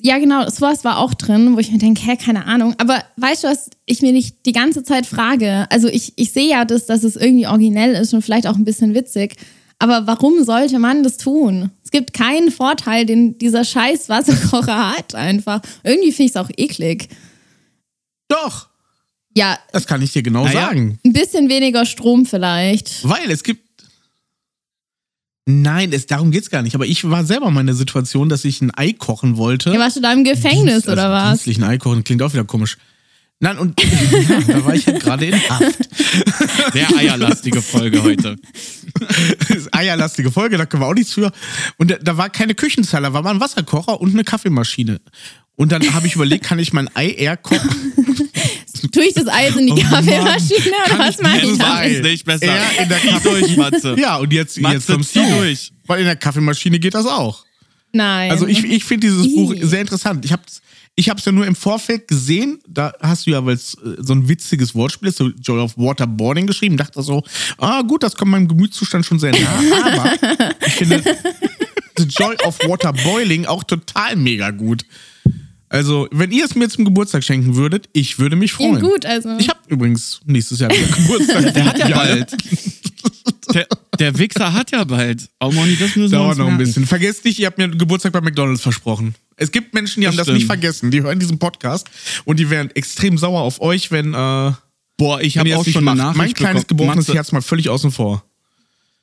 Ja, genau, sowas war auch drin, wo ich mir denke, hä, keine Ahnung. Aber weißt du, was ich mir nicht die ganze Zeit frage? Also ich, ich sehe ja das, dass es irgendwie originell ist und vielleicht auch ein bisschen witzig. Aber warum sollte man das tun? Es gibt keinen Vorteil, den dieser scheiß Wasserkocher hat einfach. Irgendwie finde ich es auch eklig. Doch, Ja, das kann ich dir genau Naja. sagen. ein bisschen weniger Strom vielleicht. Weil es gibt. Nein, es, darum geht's gar nicht. Aber ich war selber mal in der Situation, dass ich ein Ei kochen wollte. Ja, warst du da im Gefängnis Dienst- oder also was? Dienstlich ein Ei kochen klingt auch wieder komisch. Nein, und ja, da war ich halt gerade in Haft. Sehr eierlastige Folge heute. Eierlastige Folge, da können wir auch nichts für. Und da, da war keine Küchenzeile, da war mal ein Wasserkocher und eine Kaffeemaschine. Und dann habe ich überlegt, kann ich mein Ei eher kochen? Tue ich das Eis in die Oh Mann. Kaffeemaschine oder Kann was mache nicht ich damit? Ist nicht besser. Ja, in der Zieh durch, Matze. Ja, und jetzt, Matze, jetzt kommst du. durch. Weil in der Kaffeemaschine geht das auch. Nein. Also ich, ich finde dieses. Buch sehr interessant. Ich habe ich hab's ja nur im Vorfeld gesehen. Da hast du ja, weil es äh, so ein witziges Wortspiel ist, so Joy of Waterboarding geschrieben. Dachte so, ah gut, das kommt meinem Gemütszustand schon sehr nah. Aber ich finde The Joy of Waterboiling auch total mega gut. Also, wenn ihr es mir zum Geburtstag schenken würdet, ich würde mich freuen. gut, also. Ich habe übrigens nächstes Jahr wieder Geburtstag. Der hat ja bald. Der, der Wichser hat ja bald. Oh Moni, das müssen Dauert noch ein merken. bisschen. Vergesst nicht, ihr habt mir Geburtstag bei McDonalds versprochen. Es gibt Menschen, die Das haben das stimmt. nicht vergessen. Die hören diesen Podcast und die wären extrem sauer auf euch, wenn, äh, Boah, ich habe auch schon eine. Nachricht Mein kleines gebrochenes Matze, Herz mal völlig außen vor.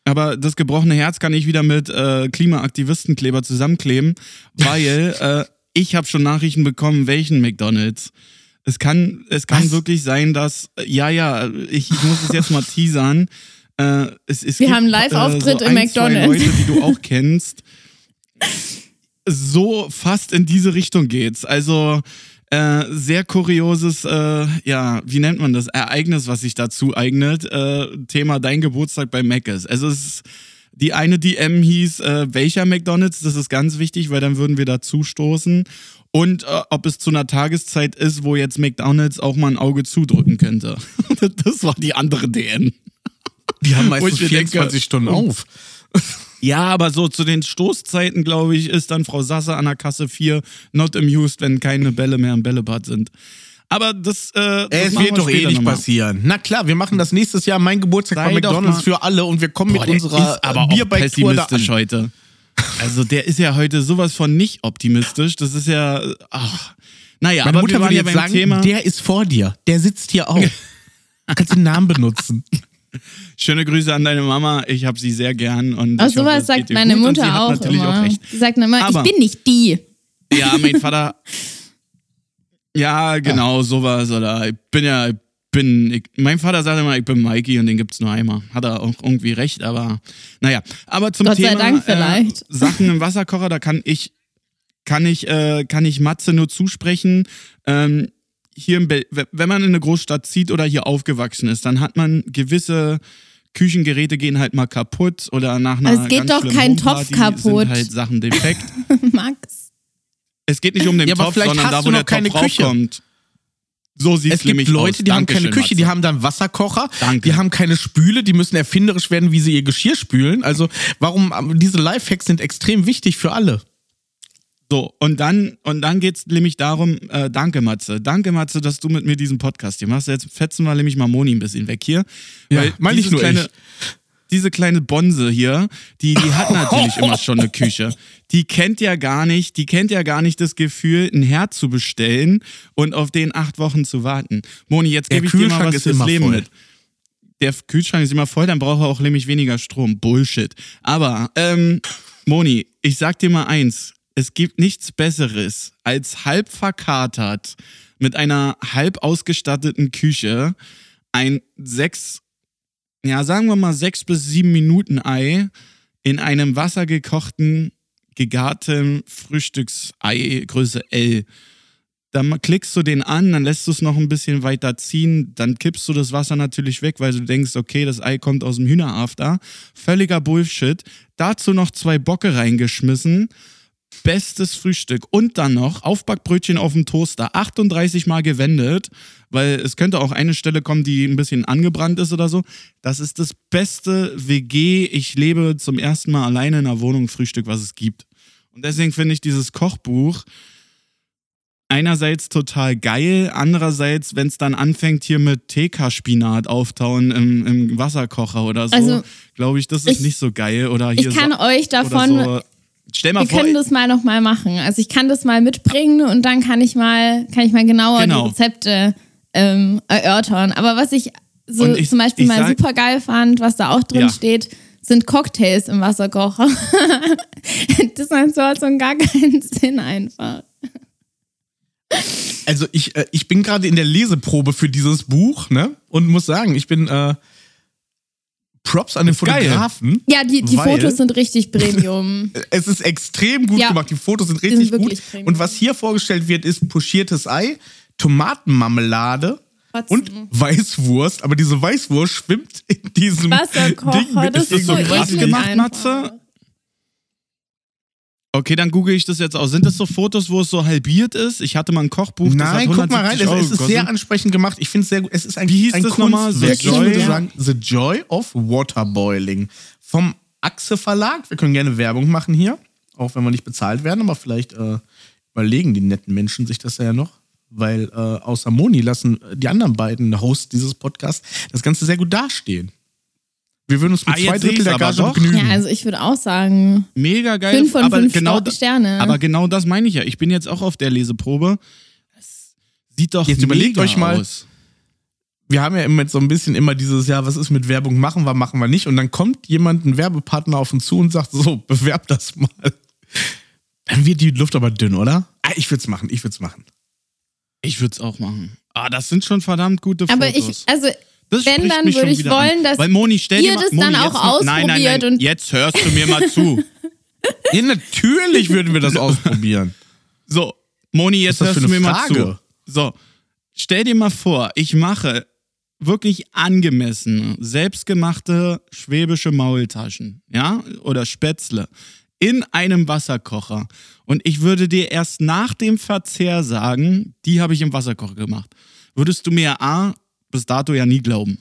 Aber das gebrochene Herz kann ich wieder mit äh, Klimaaktivistenkleber zusammenkleben, weil äh, ich habe schon Nachrichten bekommen, welchen McDonalds. Es kann, es kann Was? wirklich sein, dass, ja, ja, ich, ich muss es jetzt mal teasern. Äh, es, es Wir gibt, haben einen Live-Auftritt äh, so im McDonald's. Leute, die du auch kennst. so fast in diese Richtung geht's. Also äh, sehr kurioses, äh, ja, wie nennt man das? Ereignis, was sich dazu eignet. Äh, Thema Dein Geburtstag bei Mc's. Also es ist die eine DM hieß, äh, welcher McDonalds, das ist ganz wichtig, weil dann würden wir dazu stoßen. Und äh, ob es zu einer Tageszeit ist, wo jetzt McDonalds auch mal ein Auge zudrücken könnte. das war die andere DM. Die haben meistens 24 denke, Stunden auf. Ja, aber so zu den Stoßzeiten, glaube ich, ist dann Frau Sasse an der Kasse 4 not amused, wenn keine Bälle mehr im Bällebad sind. Aber das, äh, das es wird doch eh nicht passieren. Na klar, wir machen das nächstes Jahr mein Geburtstag Sei bei McDonalds für alle und wir kommen Boah, mit unserer aber Bierbike-Tour da heute. Also der ist ja heute sowas von nicht optimistisch. Das ist ja, ach. Naja, Meine aber Mutter würde jetzt sagen, Thema. der ist vor dir. Der sitzt hier auch. Kannst den Namen benutzen. Schöne Grüße an deine Mama. Ich habe sie sehr gern. Und Ach, sowas hoffe, sagt meine Mutter auch immer. Auch sie sagt immer, Aber, ich bin nicht die. Ja, mein Vater. ja, genau, ja. sowas. Oder ich bin ja, ich bin, ich, mein Vater sagt immer, ich bin Mikey und den gibt es nur einmal. Hat er auch irgendwie recht, aber naja. Aber zum Gott Thema. Äh, Sachen im Wasserkocher, da kann ich, kann ich, äh, kann ich Matze nur zusprechen. Ähm, hier in wenn man in eine Großstadt zieht oder hier aufgewachsen ist, dann hat man gewisse Küchengeräte gehen halt mal kaputt oder nach einer Es geht doch kein Topf kaputt. Sind halt Sachen defekt. Max. Es geht nicht um den ja, Topf, sondern da, wo der Topf Küche. raufkommt. So sieht es gibt Leute, die haben keine Küche, die haben dann Wasserkocher, Danke. die haben keine Spüle, die müssen erfinderisch werden, wie sie ihr Geschirr spülen. Also warum diese Lifehacks sind extrem wichtig für alle. So, und dann, und dann geht es nämlich darum, äh, danke Matze, danke Matze, dass du mit mir diesen Podcast hier machst. Jetzt fetzen wir nämlich mal Moni ein bisschen weg hier. Ja, weil meine ich nur kleine, ich. Diese kleine Bonse hier, die, die hat natürlich immer schon eine Küche. Die kennt ja gar nicht, die kennt ja gar nicht das Gefühl, ein Herd zu bestellen und auf den acht Wochen zu warten. Moni, jetzt gebe ich dir mal was fürs Leben voll. mit der Kühlschrank ist immer voll, dann braucht er auch nämlich weniger Strom. Bullshit. Aber, ähm, Moni, ich sag dir mal eins es gibt nichts Besseres, als halb verkatert mit einer halb ausgestatteten Küche ein sechs, ja, sagen wir mal sechs bis sieben Minuten Ei in einem wassergekochten, gegarten Frühstücksei Größe L. Dann klickst du den an, dann lässt du es noch ein bisschen weiter ziehen, dann kippst du das Wasser natürlich weg, weil du denkst, okay, das Ei kommt aus dem Hühnerafter. Völliger Bullshit. Dazu noch zwei Bocke reingeschmissen bestes Frühstück. Und dann noch Aufbackbrötchen auf dem Toaster, 38 Mal gewendet, weil es könnte auch eine Stelle kommen, die ein bisschen angebrannt ist oder so. Das ist das beste WG. Ich lebe zum ersten Mal alleine in einer Wohnung Frühstück, was es gibt. Und deswegen finde ich dieses Kochbuch einerseits total geil, andererseits, wenn es dann anfängt, hier mit TK-Spinat auftauen im, im, Wasserkocher oder so, also, glaube ich, das ist ich, nicht so geil. Oder hier ich kann so, euch davon so Stell mal wir vor. können das mal nochmal machen. Also ich kann das mal mitbringen und dann kann ich mal, kann ich mal genauer genau. die Rezepte ähm, erörtern. Aber was ich so ich, zum Beispiel mal super geil fand, was da auch drin ja. steht, sind Cocktails im Wasserkocher. das macht so hat so gar keinen Sinn einfach. Also ich, äh, ich bin gerade in der Leseprobe für dieses Buch, ne? Und muss sagen, ich bin äh, Props an den Fotografen. Ja, die, die Fotos sind richtig Premium. es ist extrem gut ja, gemacht. Die Fotos sind richtig sind gut. Premium. Und was hier vorgestellt wird, ist pochiertes Ei, Tomatenmarmelade und Weißwurst. Aber diese Weißwurst schwimmt in diesem Wasserkocher. Ding. Das ist so was gemacht, Matze? Okay, dann google ich das jetzt aus. Sind das so Fotos, wo es so halbiert ist? Ich hatte mal ein Kochbuch. Nein, guck mal rein. Es, ist sehr ansprechend gemacht. Ich finde es sehr gut. Es ist ein, Wie hieß ein das nochmal? The Joy? Ich würde sagen, The Joy of Waterboiling. Vom Achse Verlag. Wir können gerne Werbung machen hier. Auch wenn wir nicht bezahlt werden. Aber vielleicht äh, überlegen die netten Menschen sich das ja noch. Weil äh, außer Moni lassen die anderen beiden Hosts dieses Podcasts das Ganze sehr gut dastehen. Wir würden uns mit ah, zwei Drittel der Gage begnügen. Ja, also ich würde auch sagen. Mega geil. Fünf von aber fünf genau, Sterne. Aber genau das meine ich ja. Ich bin jetzt auch auf der Leseprobe. Es sieht doch Jetzt überlegt euch mal. Aus. Wir haben ja immer so ein bisschen immer dieses, ja, was ist mit Werbung, machen wir, machen wir nicht. Und dann kommt jemand, ein Werbepartner auf uns zu und sagt, so, bewerb das mal. Dann wird die Luft aber dünn, oder? Ah, ich würde es machen, ich würde es machen. Ich würde es auch machen. Ah, das sind schon verdammt gute Fotos. Aber ich, also das Wenn, dann würde ich wollen, dass Weil Moni, stell ihr mal, das Moni, dann auch ausprobiert. Nein, nein, nein, und jetzt hörst du mir mal zu. Ja, natürlich würden wir das ausprobieren. So, Moni, jetzt hörst du mir eine mal zu. Frage? So, stell dir mal vor, ich mache wirklich angemessene, selbstgemachte schwäbische Maultaschen, ja, oder Spätzle in einem Wasserkocher. Und ich würde dir erst nach dem Verzehr sagen, die habe ich im Wasserkocher gemacht. Würdest du mir A, bis dato ja nie glauben,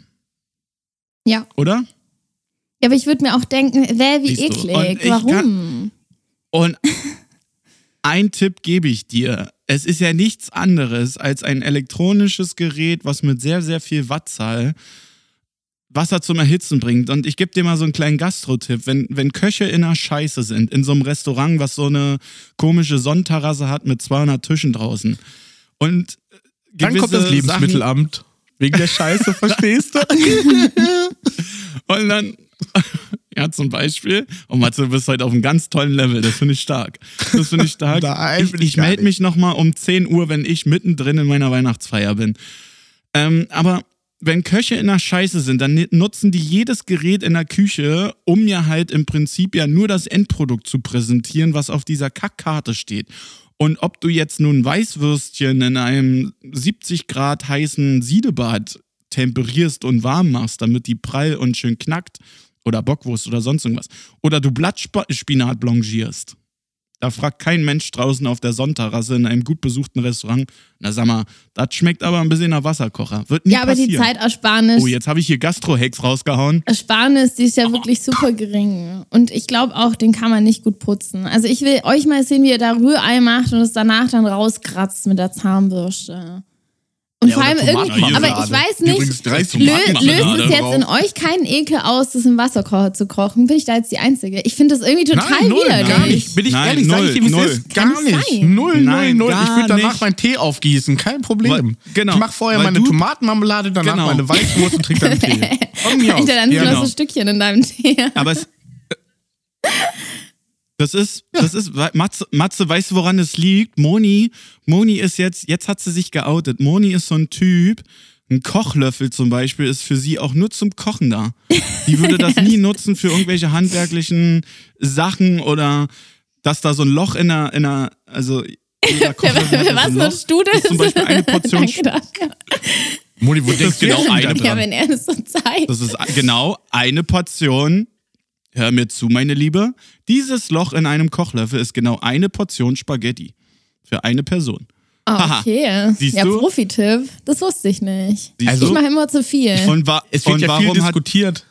Ja. oder? Ja, aber ich würde mir auch denken, wer wie Siehst du. Und eklig. Warum? Und ein Tipp gebe ich dir. Es ist ja nichts anderes als ein elektronisches Gerät, was mit sehr, sehr viel Wattzahl Wasser zum Erhitzen bringt. Und ich gebe dir mal so einen kleinen Gastro-Tipp. Wenn, wenn Köche in einer Scheiße sind, in so einem Restaurant, was so eine komische Sonnenterrasse hat mit 200 Tischen draußen. Und Dann kommt das Lebensmittelamt. Wegen der Scheiße, verstehst du? Und dann, ja, zum Beispiel, oh Matze, du bist heute auf einem ganz tollen Level, das finde ich stark. Das finde ich stark. Nein, ich ich ich melde mich nochmal um 10 Uhr, wenn ich mittendrin in meiner Weihnachtsfeier bin. Ähm, aber wenn Köche in der Scheiße sind, dann nutzen die jedes Gerät in der Küche, um ja halt im Prinzip ja nur das Endprodukt zu präsentieren, was auf dieser Kackkarte steht. Und ob du jetzt nun Weißwürstchen in einem 70 Grad heißen Siedebad temperierst und warm machst, damit die prall und schön knackt, oder Bockwurst oder sonst irgendwas, oder du Blattspinat blanchierst, da fragt kein Mensch draußen auf der Sonnterrasse in einem gut besuchten Restaurant, na sag mal, das schmeckt aber ein bisschen nach Wasserkocher. Wird nie Ja, aber die. Zeitersparnis, Oh, jetzt habe ich hier Gastro-Hacks rausgehauen. Ersparnis, die ist ja wirklich super gering. Und ich glaube auch, den kann man nicht gut putzen. Also ich will euch mal sehen, wie ihr da Rührei macht und es danach dann rauskratzt mit der Zahnbürste. Und Ja, vor allem irgendwie, aber ich weiß nicht, 30 lö löst es jetzt drauf. in euch keinen Ekel aus, das im Wasserkocher zu kochen? Bin ich da jetzt die Einzige? Ich finde das irgendwie total Nein, null, widerlich. gar nicht. Bin ich Nein, ehrlich, sag ich null, dir, wie es null. Gar nicht nicht. sein. Null, Nein, null, null. Ich würde danach nicht. meinen Tee aufgießen. Kein Problem. Weil- genau. Ich mache vorher Weil meine du- Tomatenmarmelade, danach Genau. meine Weißwurst und trinke dann Tee. Alter, dann sind Genau. noch so Stückchen in deinem Tee. Aber es. Das ist, das ist, Matze, Matze, weißt du, woran es liegt? Moni, Moni ist jetzt, jetzt hat sie sich geoutet. Moni ist so ein Typ, ein Kochlöffel zum Beispiel ist für sie auch nur zum Kochen da. Die würde das nie nutzen für irgendwelche handwerklichen Sachen oder dass da so ein Loch in der, in der also jeder Kochlöffel hat Für ja was so ein Loch. Studel? Das ist zum Beispiel eine Portion Danke dafür. Moni, wo denkst du genau eine wieder Ja, dran? wenn er das so zeigt. Das ist genau eine Portion. Hör mir zu, meine Liebe. Dieses Loch in einem Kochlöffel ist genau eine Portion Spaghetti. Für eine Person. Ah, okay. Siehst ja, du? Profi-Tipp. Das wusste ich nicht. Also- Ich mache immer zu viel. Und, wa Es wird ja viel warum diskutiert.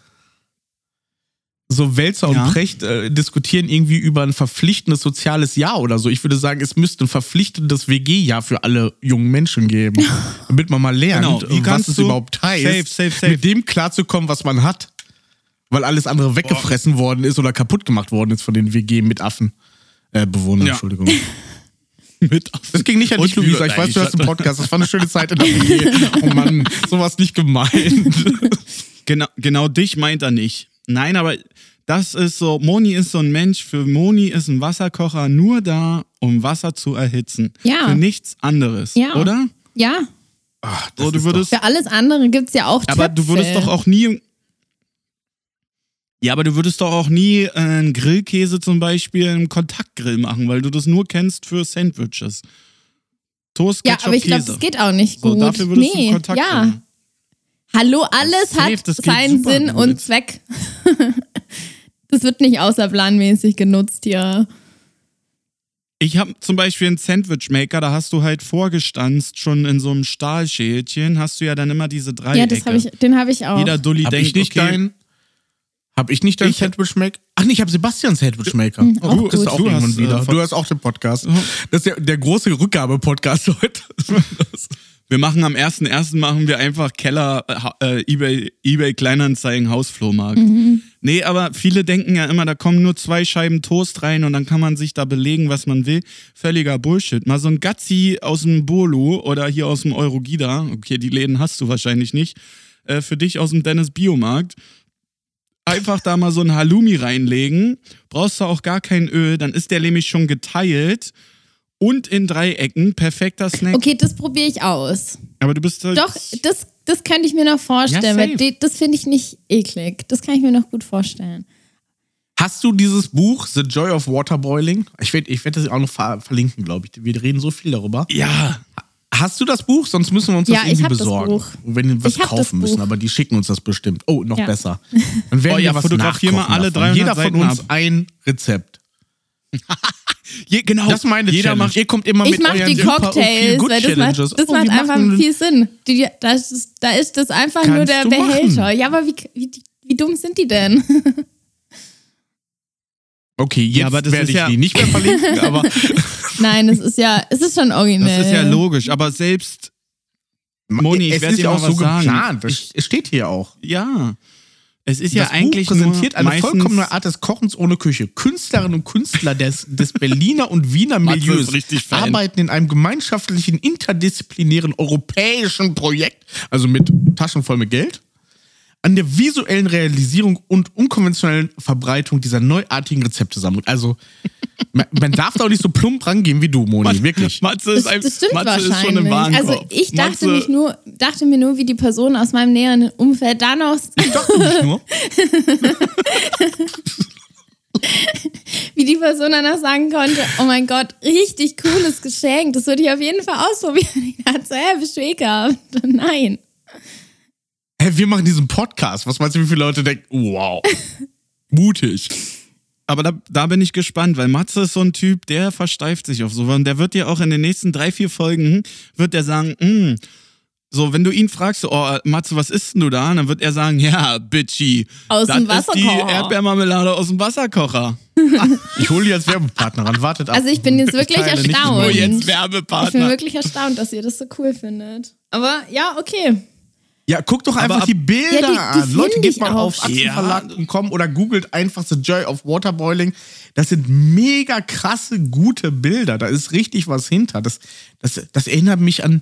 So Wälzer Ja. und Precht äh, diskutieren irgendwie über ein verpflichtendes soziales Jahr oder so. Ich würde sagen, es müsste ein verpflichtendes WG-Jahr für alle jungen Menschen geben, damit man mal lernt, Genau. Wie was es überhaupt heißt, Safe, safe, safe. mit dem klarzukommen, was man hat. Weil alles andere weggefressen worden ist oder kaputt gemacht worden ist von den WG mit Affen. Äh, Bewohnern, Ja. Entschuldigung. mit Das ging nicht an dich, Luisa. Ich Nein, weiß, du hast einen Podcast. Das war eine schöne Zeit in der WG. Oh Mann, sowas nicht gemeint. Genau, genau dich meint er nicht. Nein, aber das ist so, Moni ist so ein Mensch, für Moni ist ein Wasserkocher nur da, um Wasser zu erhitzen. Ja. Für nichts anderes, Ja. oder? ja, Ach, So, du würdest, für alles andere gibt es ja auch aber du würdest Töpfe. doch auch nie. Ja, aber du würdest doch auch nie äh, einen Grillkäse zum Beispiel im Kontaktgrill machen, weil du das nur kennst für Sandwiches. Toast, Ja, Ketchup, aber ich glaube, Käse. das geht auch nicht So, gut. dafür würdest du nee, einen Kontakt ja. Hallo, alles Safe, hat das geht seinen super Sinn gut. und Zweck. das wird nicht außerplanmäßig genutzt hier. Ich habe zum Beispiel einen Sandwichmaker, da hast du halt vorgestanzt, schon in so einem Stahlschälchen, hast du ja dann immer diese Dreiecke. Ja, das hab ich, den habe ich auch. Jeder Dulli Hab denkt, ich nicht okay. Hab ich nicht dein Ich- Sandwich-Maker? Ach nee, ich habe Sebastians Sandwich-Maker. Mhm, Oh, du bist gut. auch Du irgendwann hast, äh, wieder. Du hast auch den Podcast. Das ist der, der große Rückgabe-Podcast heute. wir machen am 1.1. machen wir einfach Keller, äh, Ebay, Ebay Kleinanzeigen, Hausflohmarkt. Mhm. Nee, aber viele denken ja immer, da kommen nur zwei Scheiben Toast rein und dann kann man sich da belegen, was man will. Völliger Bullshit. Mal so ein Gazzi aus dem Bolo oder hier aus dem Eurogida, okay, die Läden hast du wahrscheinlich nicht, äh, für dich aus dem Dennis Biomarkt. Einfach da mal so ein Halloumi reinlegen, brauchst du auch gar kein Öl, dann ist der nämlich schon geteilt und in Dreiecken, perfekter Snack. okay, das probiere ich aus. Aber du bist halt. Doch, das, das könnte ich mir noch vorstellen. Ja, weil das finde ich nicht eklig. Das kann ich mir noch gut vorstellen. Hast du dieses Buch, The Joy of Waterboiling? Ich werde ich werd das auch noch ver verlinken, glaube ich. Wir reden so viel darüber. Ja. Hast du das Buch? Sonst müssen wir uns Ja, das ich irgendwie hab das besorgen. Buch. Wenn wir was kaufen müssen, aber die schicken uns das bestimmt. Oh, noch Ja. besser. Dann werden Oh ja, wir was fotografier mal alle. 300 Jeder von Seiten uns ab. ein Rezept. Je, genau. Das meine Jeder Challenge. macht Ihr kommt immer Ich mit mache euren die Cocktails, weil das macht, Challenges. das Oh, macht einfach machen- viel Sinn. Die, das ist, da ist das einfach Kannst nur der du machen. Behälter. Ja, aber wie, wie, wie dumm sind die denn? Okay, jetzt Ja, aber das werde ich ja- die nicht mehr verlinken, aber Nein, es ist ja, es ist schon originell. Das ist ja logisch, aber selbst, Moni, ich es werd ist dir ja auch so sagen. geplant. Das es steht hier auch. ja. Es ist ja das eigentlich Buch präsentiert eine vollkommene Art des Kochens ohne Küche. Künstlerinnen und Künstler des, des Berliner und Wiener Milieus arbeiten in einem gemeinschaftlichen, interdisziplinären europäischen Projekt, also mit Taschen voll mit Geld, an der visuellen Realisierung und unkonventionellen Verbreitung dieser neuartigen Rezeptesammlung. Also, man, man darf da auch nicht so plump rangehen wie du, Moni, wirklich. Matze ist, Das, ein, das stimmt Matze wahrscheinlich. ist schon im Warenkorb. also ich dachte, Matze, mich nur, dachte mir nur, wie die Person aus meinem näheren Umfeld dann noch, Ich dachte nicht nur. wie die Person danach sagen konnte, oh mein Gott, richtig cooles Geschenk, das würde ich auf jeden Fall ausprobieren. Ich dachte so, hä, bist du ekelhaft? Nein. Hä, wir machen diesen Podcast. Was meinst du, wie viele Leute denken, wow, mutig. Aber da, da bin ich gespannt, weil Matze ist so ein Typ, der versteift sich auf sowas. Und der wird dir auch in den nächsten drei, vier Folgen, wird der sagen, "Mm." so, wenn du ihn fragst, so, oh, Matze, was isst denn du da? Dann wird er sagen, ja, Bitchy. Aus das dem ist die Wasserkocher." Erdbeermarmelade aus dem Wasserkocher. Ich hole die als Werbepartner ran. Wartet ab. Also ich bin jetzt wirklich teile nicht erstaunt. Nur jetzt Ich bin Werbepartner. wirklich erstaunt, dass ihr das so cool findet. Aber ja, okay. Ja, guckt doch einfach ab- die Bilder Ja, die- die an. Leute, geht mal auch. auf Aktienverlag.com oder googelt einfach The Joy of Waterboiling. Das sind mega krasse, gute Bilder. Da ist richtig was hinter. Das, das, das erinnert mich an,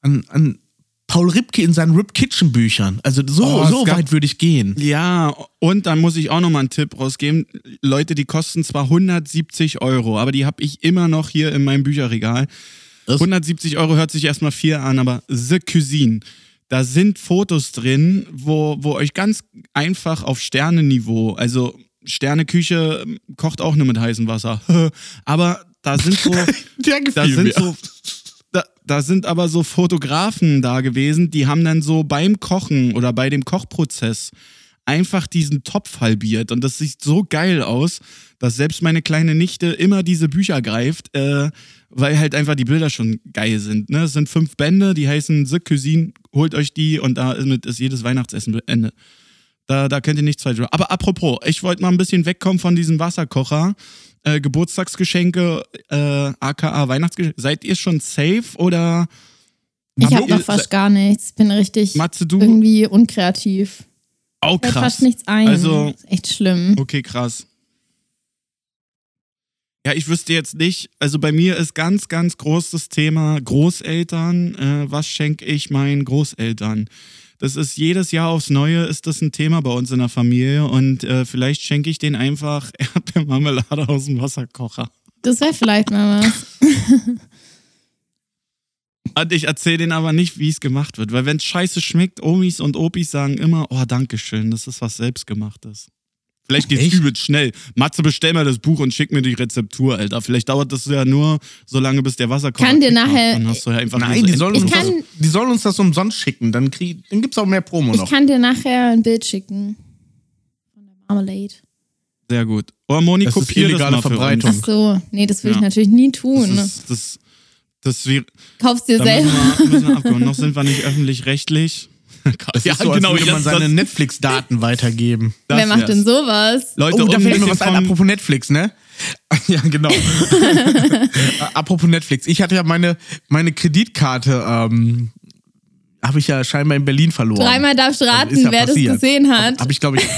an, an Paul Ripke in seinen Rip Kitchen Büchern. Also so, Oh, so weit würde ich gehen. Ja, und dann muss ich auch nochmal einen Tipp rausgeben. Leute, die kosten zwar 170 Euro, aber die habe ich immer noch hier in meinem Bücherregal. Was? 170 Euro hört sich erstmal viel an, aber The Cuisine. Da sind Fotos drin, wo, wo euch ganz einfach auf Sternenniveau, also Sterneküche ähm, kocht auch nur mit heißem Wasser. aber da sind so. Da sind mir. so. Da, da sind aber so Fotografen da gewesen, die haben dann so beim Kochen oder bei dem Kochprozess einfach diesen Topf halbiert. Und das sieht so geil aus, dass selbst meine kleine Nichte immer diese Bücher greift, äh, weil halt einfach die Bilder schon geil sind. Ne? Es sind fünf Bände, die heißen The Cuisine, holt euch die und damit ist jedes Weihnachtsessen Ende. Da, da könnt ihr nichts falsch machen. Aber apropos, ich wollte mal ein bisschen wegkommen von diesem Wasserkocher. Äh, Geburtstagsgeschenke, äh, aka Weihnachtsgeschenke. Seid ihr schon safe oder Ich habe noch fast gar nichts. Bin richtig Matze, irgendwie unkreativ. Auch Fällt krass. fast nichts ein. Also- ist echt schlimm. Okay, krass. Ja, ich wüsste jetzt nicht, also bei mir ist ganz, ganz groß das Thema Großeltern. Äh, was schenke ich meinen Großeltern? Das ist jedes Jahr aufs Neue ist das ein Thema bei uns in der Familie und äh, vielleicht schenke ich denen einfach Erdbeermarmelade aus dem Wasserkocher. Das wäre vielleicht mal was. Und ich erzähle denen aber nicht, wie es gemacht wird, weil wenn es scheiße schmeckt, Omis und Opis sagen immer, oh, Dankeschön, das ist was Selbstgemachtes. Vielleicht geht's Echt? übelst schnell. Matze, bestell mir das Buch und schick mir die Rezeptur, Alter. Vielleicht dauert das ja nur so lange, bis der Wasserkocher Kann dir nachher- Dann hast du ja einfach Nein, die so sollen, Ich uns das, die sollen uns das umsonst schicken. Dann, krieg, dann gibt es auch mehr Promo Ich noch. kann dir nachher ein Bild schicken. Von der Marmalade. Sehr gut. Oh, Moni, Das ist kopier das illegale mal Verbreitung. Ach so, nee, das will Ja. ich natürlich nie Das tun. ist, das, das wir, Kaufst dir selber. müssen wir, müssen wir. Noch sind wir nicht öffentlich-rechtlich. Das ist so, als würde man seine Netflix-Daten weitergeben. das Wer macht wär's. denn sowas? Leute, oh, da um fällt mir was ein, apropos Netflix, ne? ja, genau. apropos Netflix. Ich hatte ja meine, meine Kreditkarte, ähm, habe ich ja scheinbar in Berlin verloren. Dreimal darfst du raten, ist ja wer passiert. das gesehen hat. Habe ich, glaube ich.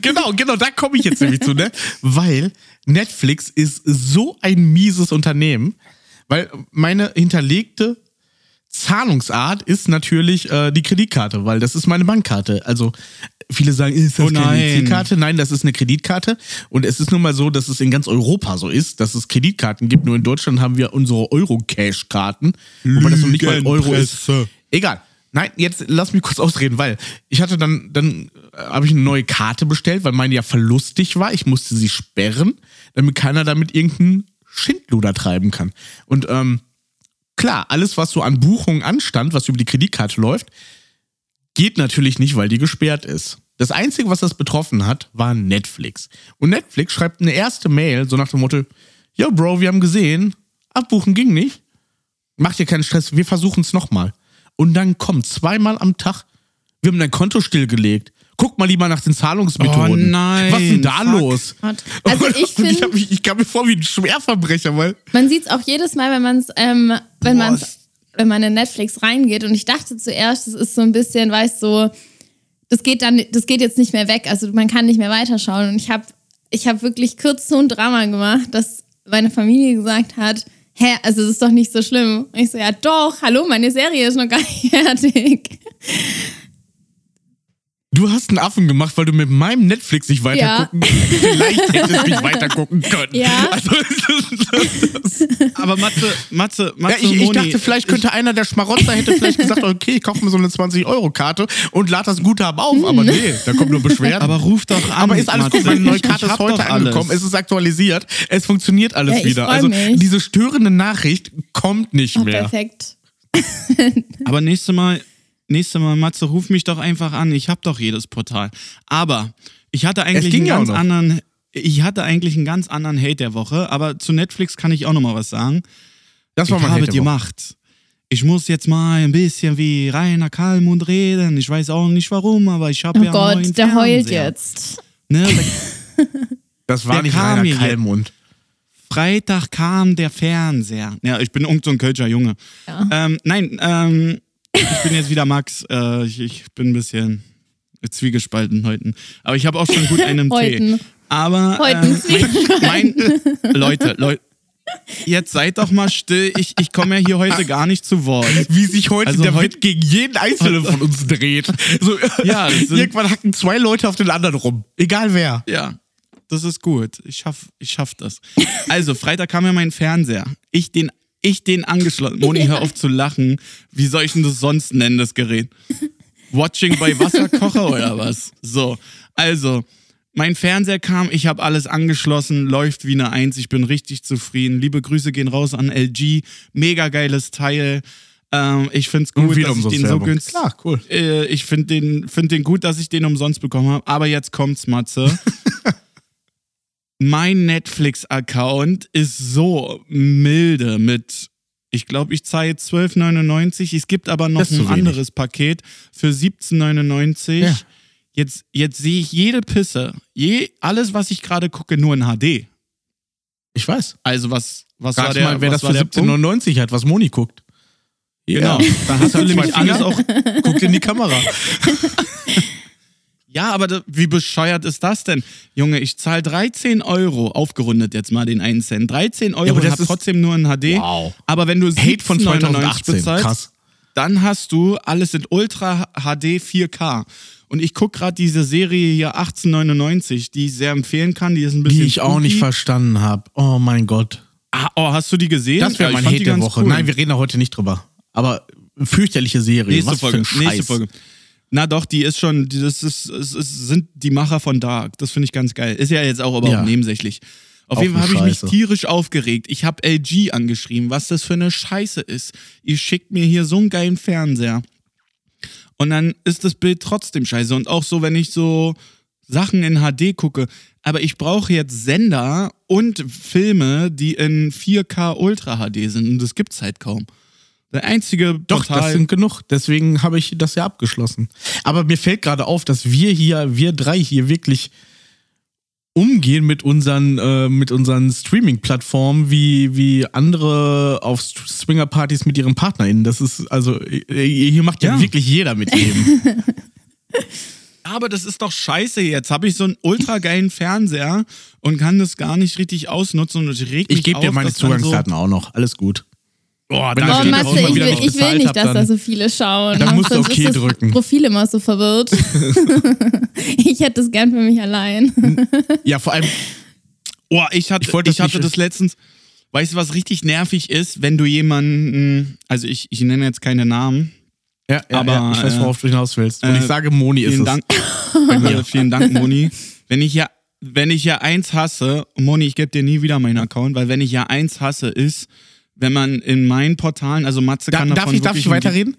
genau, genau, da komme ich jetzt nämlich zu, ne? Weil Netflix ist so ein mieses Unternehmen, weil meine hinterlegte Zahlungsart ist natürlich äh, die Kreditkarte, weil das ist meine Bankkarte. Also viele sagen, ist das Oh nein. EC-Karte? Nein, das ist eine Kreditkarte. Und es ist nun mal so, dass es in ganz Europa so ist, dass es Kreditkarten gibt. Nur in Deutschland haben wir unsere Euro-Cash-Karten. Wobei das noch nicht mal Euro ist. Egal. Nein, jetzt lass mich kurz ausreden, weil ich hatte dann, dann äh, habe ich eine neue Karte bestellt, weil meine ja verlustig war. Ich musste sie sperren, damit keiner damit irgendeinen Schindluder treiben kann. Und ähm, klar, alles, was so an Buchungen anstand, was über die Kreditkarte läuft, geht natürlich nicht, weil die gesperrt ist. Das Einzige, was das betroffen hat, war Netflix. Und Netflix schreibt eine erste Mail, so nach dem Motto: Ja, Bro, wir haben gesehen, abbuchen ging nicht. Mach dir keinen Stress, wir versuchen es nochmal. Und dann kommt zweimal am Tag, wir haben dein Konto stillgelegt. Guck mal lieber nach den Zahlungsmethoden. Oh nein, Was ist denn da fuck. los? Also ich Und ich, mich, ich kam mir vor wie ein Schwerverbrecher, weil. man sieht es auch jedes Mal, wenn man es, ähm, wenn man es- wenn man in Netflix reingeht. Und ich dachte zuerst, das ist so ein bisschen, weißt du, so, das geht dann, das geht jetzt nicht mehr weg. Also man kann nicht mehr weiterschauen. Und ich habe, ich habe wirklich kurz so ein Drama gemacht, dass meine Familie gesagt hat, hä, also das ist doch nicht so schlimm. Und ich so, ja doch, hallo, meine Serie ist noch gar nicht fertig. Du hast einen Affen gemacht, weil du mit meinem Netflix nicht weitergucken Vielleicht hättest du nicht weitergucken können. Ja. Also, das, das, Aber Matze, Matze, Matze ja, ich, ich Moni, dachte, vielleicht könnte einer der Schmarotzer hätte vielleicht gesagt, okay, ich kaufe mir so eine 20-Euro-Karte und lad das Guthaben auf. Aber nee, da kommt nur Beschwerden. Aber ruf doch an. Aber ist alles Matze. gut, meine neue Ich- Karte ich ist heute angekommen, es ist aktualisiert, es funktioniert alles Ja, ich wieder. Also mich. diese störende Nachricht kommt nicht Oh, mehr. perfekt. Aber nächstes Mal, nächstes Mal, Matze, ruf mich doch einfach an. Ich habe doch jedes Portal. Aber ich hatte eigentlich einen ja ganz anderen, ich hatte eigentlich einen ganz anderen Hate der Woche. Aber zu Netflix kann ich auch noch mal was sagen. Das war ich mein habe Hate Woche. gemacht. Ich muss jetzt mal ein bisschen wie Rainer Kalmund reden. Ich weiß auch nicht warum, aber ich habe Oh ja neuen Gott, der heult Fernseher. jetzt. Ne? Das war Der nicht Rainer mir Kallmund. Freitag kam der Fernseher. Ja, ich bin irgend so ein Kölscher Junge. Ähm, nein, ähm, ich bin jetzt wieder Max. Äh, ich, ich bin ein bisschen zwiegespalten heute. Aber ich habe auch schon gut einen Tee. Aber äh, mein, mein, Leute, Leute, jetzt seid doch mal still. Ich, ich komme ja hier heute gar nicht zu Wort. Wie sich heute Also der heut- Wind gegen jeden Einzelnen von uns dreht. So, Ja, sind- irgendwann hacken zwei Leute auf den anderen rum. Egal wer. Ja, das ist gut. Ich schaff, ich schaff das. Also, Freitag kam ja mein Fernseher. Ich den, ich den angeschlossen. Moni, hör auf zu lachen. Wie soll ich denn das sonst nennen, das Gerät? Watching bei Wasserkocher oder was? So, also, mein Fernseher kam, ich habe alles angeschlossen, läuft wie eine Eins, ich bin richtig zufrieden. Liebe Grüße gehen raus an LG. Mega geiles Teil. Ähm, ich find's Und gut, dass ich den so Werbung. günstig. Klar, cool. Äh, ich finde den, find den gut, dass ich den umsonst bekommen habe. Aber jetzt kommt's, Matze. mein Netflix-Account ist so milde mit, ich glaube, ich zahle jetzt 12,99. Es gibt aber noch ein anderes Paket für 17,99. Ja. Jetzt, jetzt sehe ich jede Pisse, je, alles, was ich gerade gucke, nur in HD. Ich weiß. Also was, was war der, mal, wer das für der Punkt? 17,99 hat, was Moni guckt. Genau. Ja. Da hast du nämlich alles auch Guckt in die Kamera. Ja, aber da, wie bescheuert ist das denn? Junge, ich zahle 13 Euro, aufgerundet jetzt mal den einen Cent. 13 Euro aber und das hab ist- trotzdem nur in HD. Wow. Aber wenn du Hate von 17,99 2018. bezahlst, Krass. dann hast du alles in Ultra HD 4K. Und ich gucke gerade diese Serie hier 1899, die ich sehr empfehlen kann. Die ist ein bisschen Die ich auch nicht spooky. verstanden habe. Oh mein Gott. Ah, oh, hast du die gesehen? Das wäre Ja, mein Hate der Woche. cool. Nein, wir reden da heute nicht drüber. Aber fürchterliche Serie. Nächste Was Folge. ein. Nächste Folge. Na doch, die ist schon, das ist, es sind die Macher von Dark. Das finde ich ganz geil. Ist ja jetzt auch aber Ja. auch nebensächlich. Auf Auch jeden Fall habe ich mich tierisch aufgeregt. Ich habe LG angeschrieben, was das für eine Scheiße ist. Ihr schickt mir hier so einen geilen Fernseher. Und dann ist das Bild trotzdem scheiße. Und auch so, wenn ich so Sachen in HD gucke. Aber ich brauche jetzt Sender und Filme, die in 4K Ultra HD sind. Und das gibt's halt kaum. Der einzige Doch, Portal, das sind genug. Deswegen habe ich das ja abgeschlossen. Aber mir fällt gerade auf, dass wir hier, wir drei hier wirklich umgehen mit unseren, äh, mit unseren Streaming-Plattformen wie, wie andere auf Swinger-Partys mit ihren PartnerInnen. Das ist, also, äh, hier macht ja, Ja. wirklich jeder mit jedem. Aber das ist doch scheiße jetzt. Habe ich so einen ultra geilen Fernseher und kann das gar nicht richtig ausnutzen und ich reg mich Ich gebe dir meine Zugangsdaten auch noch. Alles gut. Oh, Wenn danke, das Oh, Matze, ich mal ich wieder will, nicht ich will nicht, hab, dass da dann- so viele schauen. Dann musst du okay ist das drücken. Profil immer so verwirrt. ich hätte es gern für mich allein. Ja, vor allem, Oh, ich hatte, Ich ich das hatte das letztens. Weißt du, was richtig nervig ist, wenn du jemanden, also ich, ich nenne jetzt keine Namen, Ja, ja, Aber, ja, ich weiß, äh, worauf du hinaus willst. Und äh, ich sage, Moni ist Vielen es. Dank. äh, vielen Dank, Moni. Wenn ich ja, wenn ich ja eins hasse, Moni, ich gebe dir nie wieder meinen Account, weil wenn ich ja eins hasse, ist, wenn man in meinen Portalen, also Matze Da, kann darf davon ich, darf ich weiterreden?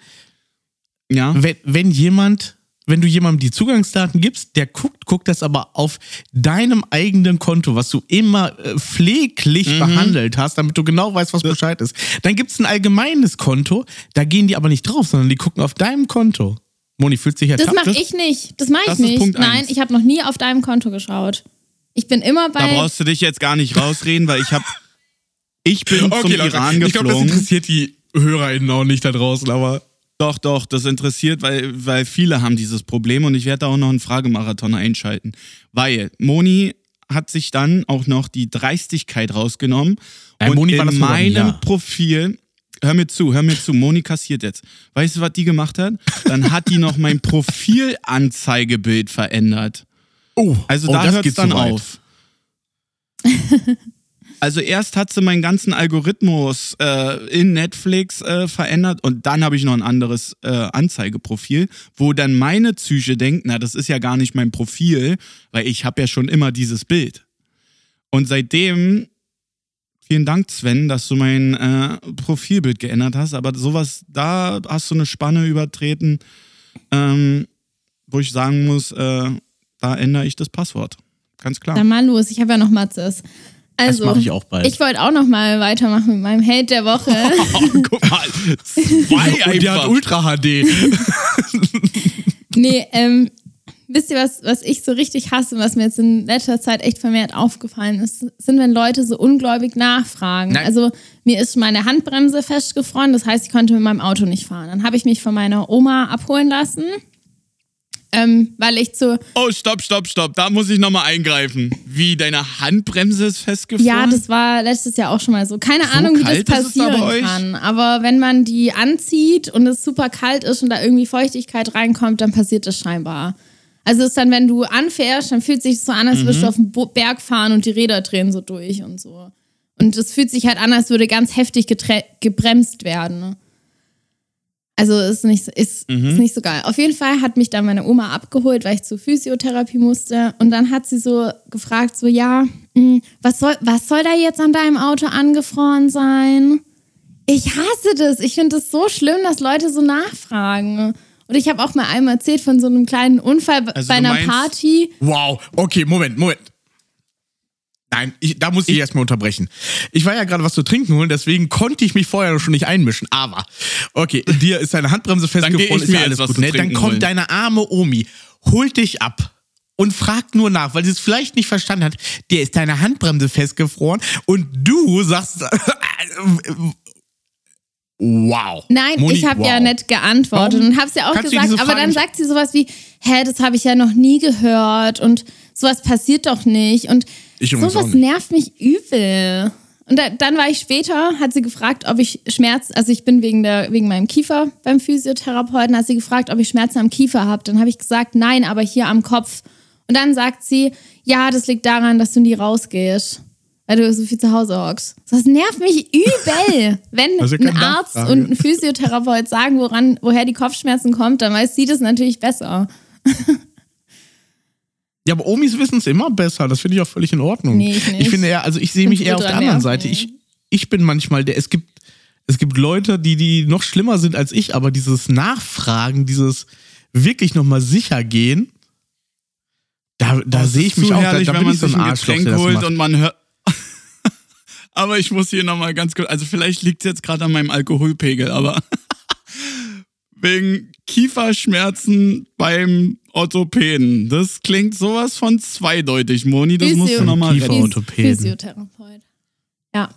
Ja. Wenn, wenn jemand, wenn du jemandem die Zugangsdaten gibst, der guckt, guckt das aber auf deinem eigenen Konto, was du immer äh, pfleglich Mhm. behandelt hast, damit du genau weißt, was Bescheid ist. Dann gibt es ein allgemeines Konto, da gehen die aber nicht drauf, sondern die gucken auf deinem Konto. Moni fühlt sich Das ertappt. mache ich nicht. Das mache ich das ist nicht. Punkt Nein, eins. ich habe noch nie auf deinem Konto geschaut. Ich bin immer Da bei. brauchst du dich jetzt gar nicht rausreden, weil ich habe, ich bin zum Iran ich glaube, das geflogen. interessiert die HörerInnen auch nicht da draußen, aber Doch, doch, das interessiert, weil, weil viele haben dieses Problem und ich werde da auch noch einen Fragemarathon einschalten. Weil Moni hat sich dann auch noch die Dreistigkeit rausgenommen Nein, und Moni war in meinem Jahr. Profil, hör mir zu, hör mir zu, Moni kassiert jetzt. Weißt du, was die gemacht hat? Dann hat die noch mein Profilanzeigebild verändert. oh, Also oh, da das hört es dann weit. auf. Also erst hat sie meinen ganzen Algorithmus äh, in Netflix äh, verändert und dann habe ich noch ein anderes äh, Anzeigeprofil, wo dann meine Psyche denkt, na, das ist ja gar nicht mein Profil, weil ich habe ja schon immer dieses Bild. Und seitdem, vielen Dank Sven, dass du mein äh, Profilbild geändert hast, aber sowas, da hast du eine Spanne übertreten, ähm, wo ich sagen muss, äh, da ändere ich das Passwort. Ganz klar. Dann mal los, ich habe ja noch Matzes. Also, mach ich auch bald. Ich wollte auch noch mal weitermachen mit meinem Hate der Woche. Oh, guck mal, zwei Und der hat. Ultra HD. nee, ähm, wisst ihr, was, was ich so richtig hasse und was mir jetzt in letzter Zeit echt vermehrt aufgefallen ist, sind, wenn Leute so ungläubig nachfragen. Nein. Also mir ist meine Handbremse festgefroren, das heißt, ich konnte mit meinem Auto nicht fahren. Dann habe ich mich von meiner Oma abholen lassen, ähm, weil ich zu Oh, stopp, stopp, stopp. Da muss ich nochmal eingreifen. Wie, deine Handbremse ist festgefroren? Ja, das war letztes Jahr auch schon mal so. Keine So Ahnung, wie das da passieren euch? kann. Aber wenn man die anzieht und es super kalt ist und da irgendwie Feuchtigkeit reinkommt, dann passiert das scheinbar. Also es ist dann, wenn du anfährst, dann fühlt es sich so an, als Mhm. würdest du auf den Berg fahren und die Räder drehen so durch und so. Und es fühlt sich halt an, als würde ganz heftig gebremst werden. Also ist nicht, ist, Mhm. ist nicht so geil. Auf jeden Fall hat mich dann meine Oma abgeholt, weil ich zur Physiotherapie musste. Und dann hat sie so gefragt, so ja, mh, was soll, was soll da jetzt an deinem Auto angefroren sein? Ich hasse das. Ich finde es so schlimm, dass Leute so nachfragen. Und ich habe auch mal einmal erzählt von so einem kleinen Unfall Also bei einer meinst- Party. Wow, okay, Moment, Moment. Nein, ich, da muss ich erstmal unterbrechen. Ich war ja gerade was zu trinken holen, deswegen konnte ich mich vorher schon nicht einmischen. Aber, okay, dir ist deine Handbremse festgefroren, ich ist mir ja alles was gut. zu Ne? Dann kommt holen. deine arme Omi, holt dich ab und fragt nur nach, weil sie es vielleicht nicht verstanden hat. Der ist deine Handbremse festgefroren und du sagst, wow. Nein, Moni, ich habe wow. ja nicht geantwortet Warum und habe es ja auch gesagt, aber dann sagt sie sowas wie, hä, das habe ich ja noch nie gehört und sowas passiert doch nicht und Ich sowas nervt mich übel. Und da, dann war ich später, hat sie gefragt, ob ich Schmerz, also ich bin wegen, der, wegen meinem Kiefer beim Physiotherapeuten, hat sie gefragt, ob ich Schmerzen am Kiefer habe. Dann habe ich gesagt, nein, aber hier am Kopf. Und dann sagt sie, ja, das liegt daran, dass du nie rausgehst, weil du so viel zu Hause hockst. Das nervt mich übel. Wenn ja ein Arzt Nachfrage. und ein Physiotherapeut sagen, woran, woher die Kopfschmerzen kommt, dann weiß sie das natürlich besser. Ja, aber Omis wissen es immer besser. Das finde ich auch völlig in Ordnung. Nee, ich nicht. Ich finde eher, also ich sehe mich eher auf der anderen. Seite. Ich, ich bin manchmal der, es gibt, es gibt Leute, die, die noch schlimmer sind als ich, aber dieses Nachfragen, dieses wirklich nochmal sicher gehen, da, da sehe ich mich auch, herrlich, da, da wenn bin man ich so ein ein Arschloch, Getränk der das holt macht. und man hört. aber ich muss hier nochmal ganz kurz, also vielleicht liegt es jetzt gerade an meinem Alkoholpegel, aber wegen Kieferschmerzen beim Orthopäden. Das klingt sowas von zweideutig, Moni. Das musst du Physio- nochmal Kiefer- retten. Orthopäden. Physiotherapeut. Ja.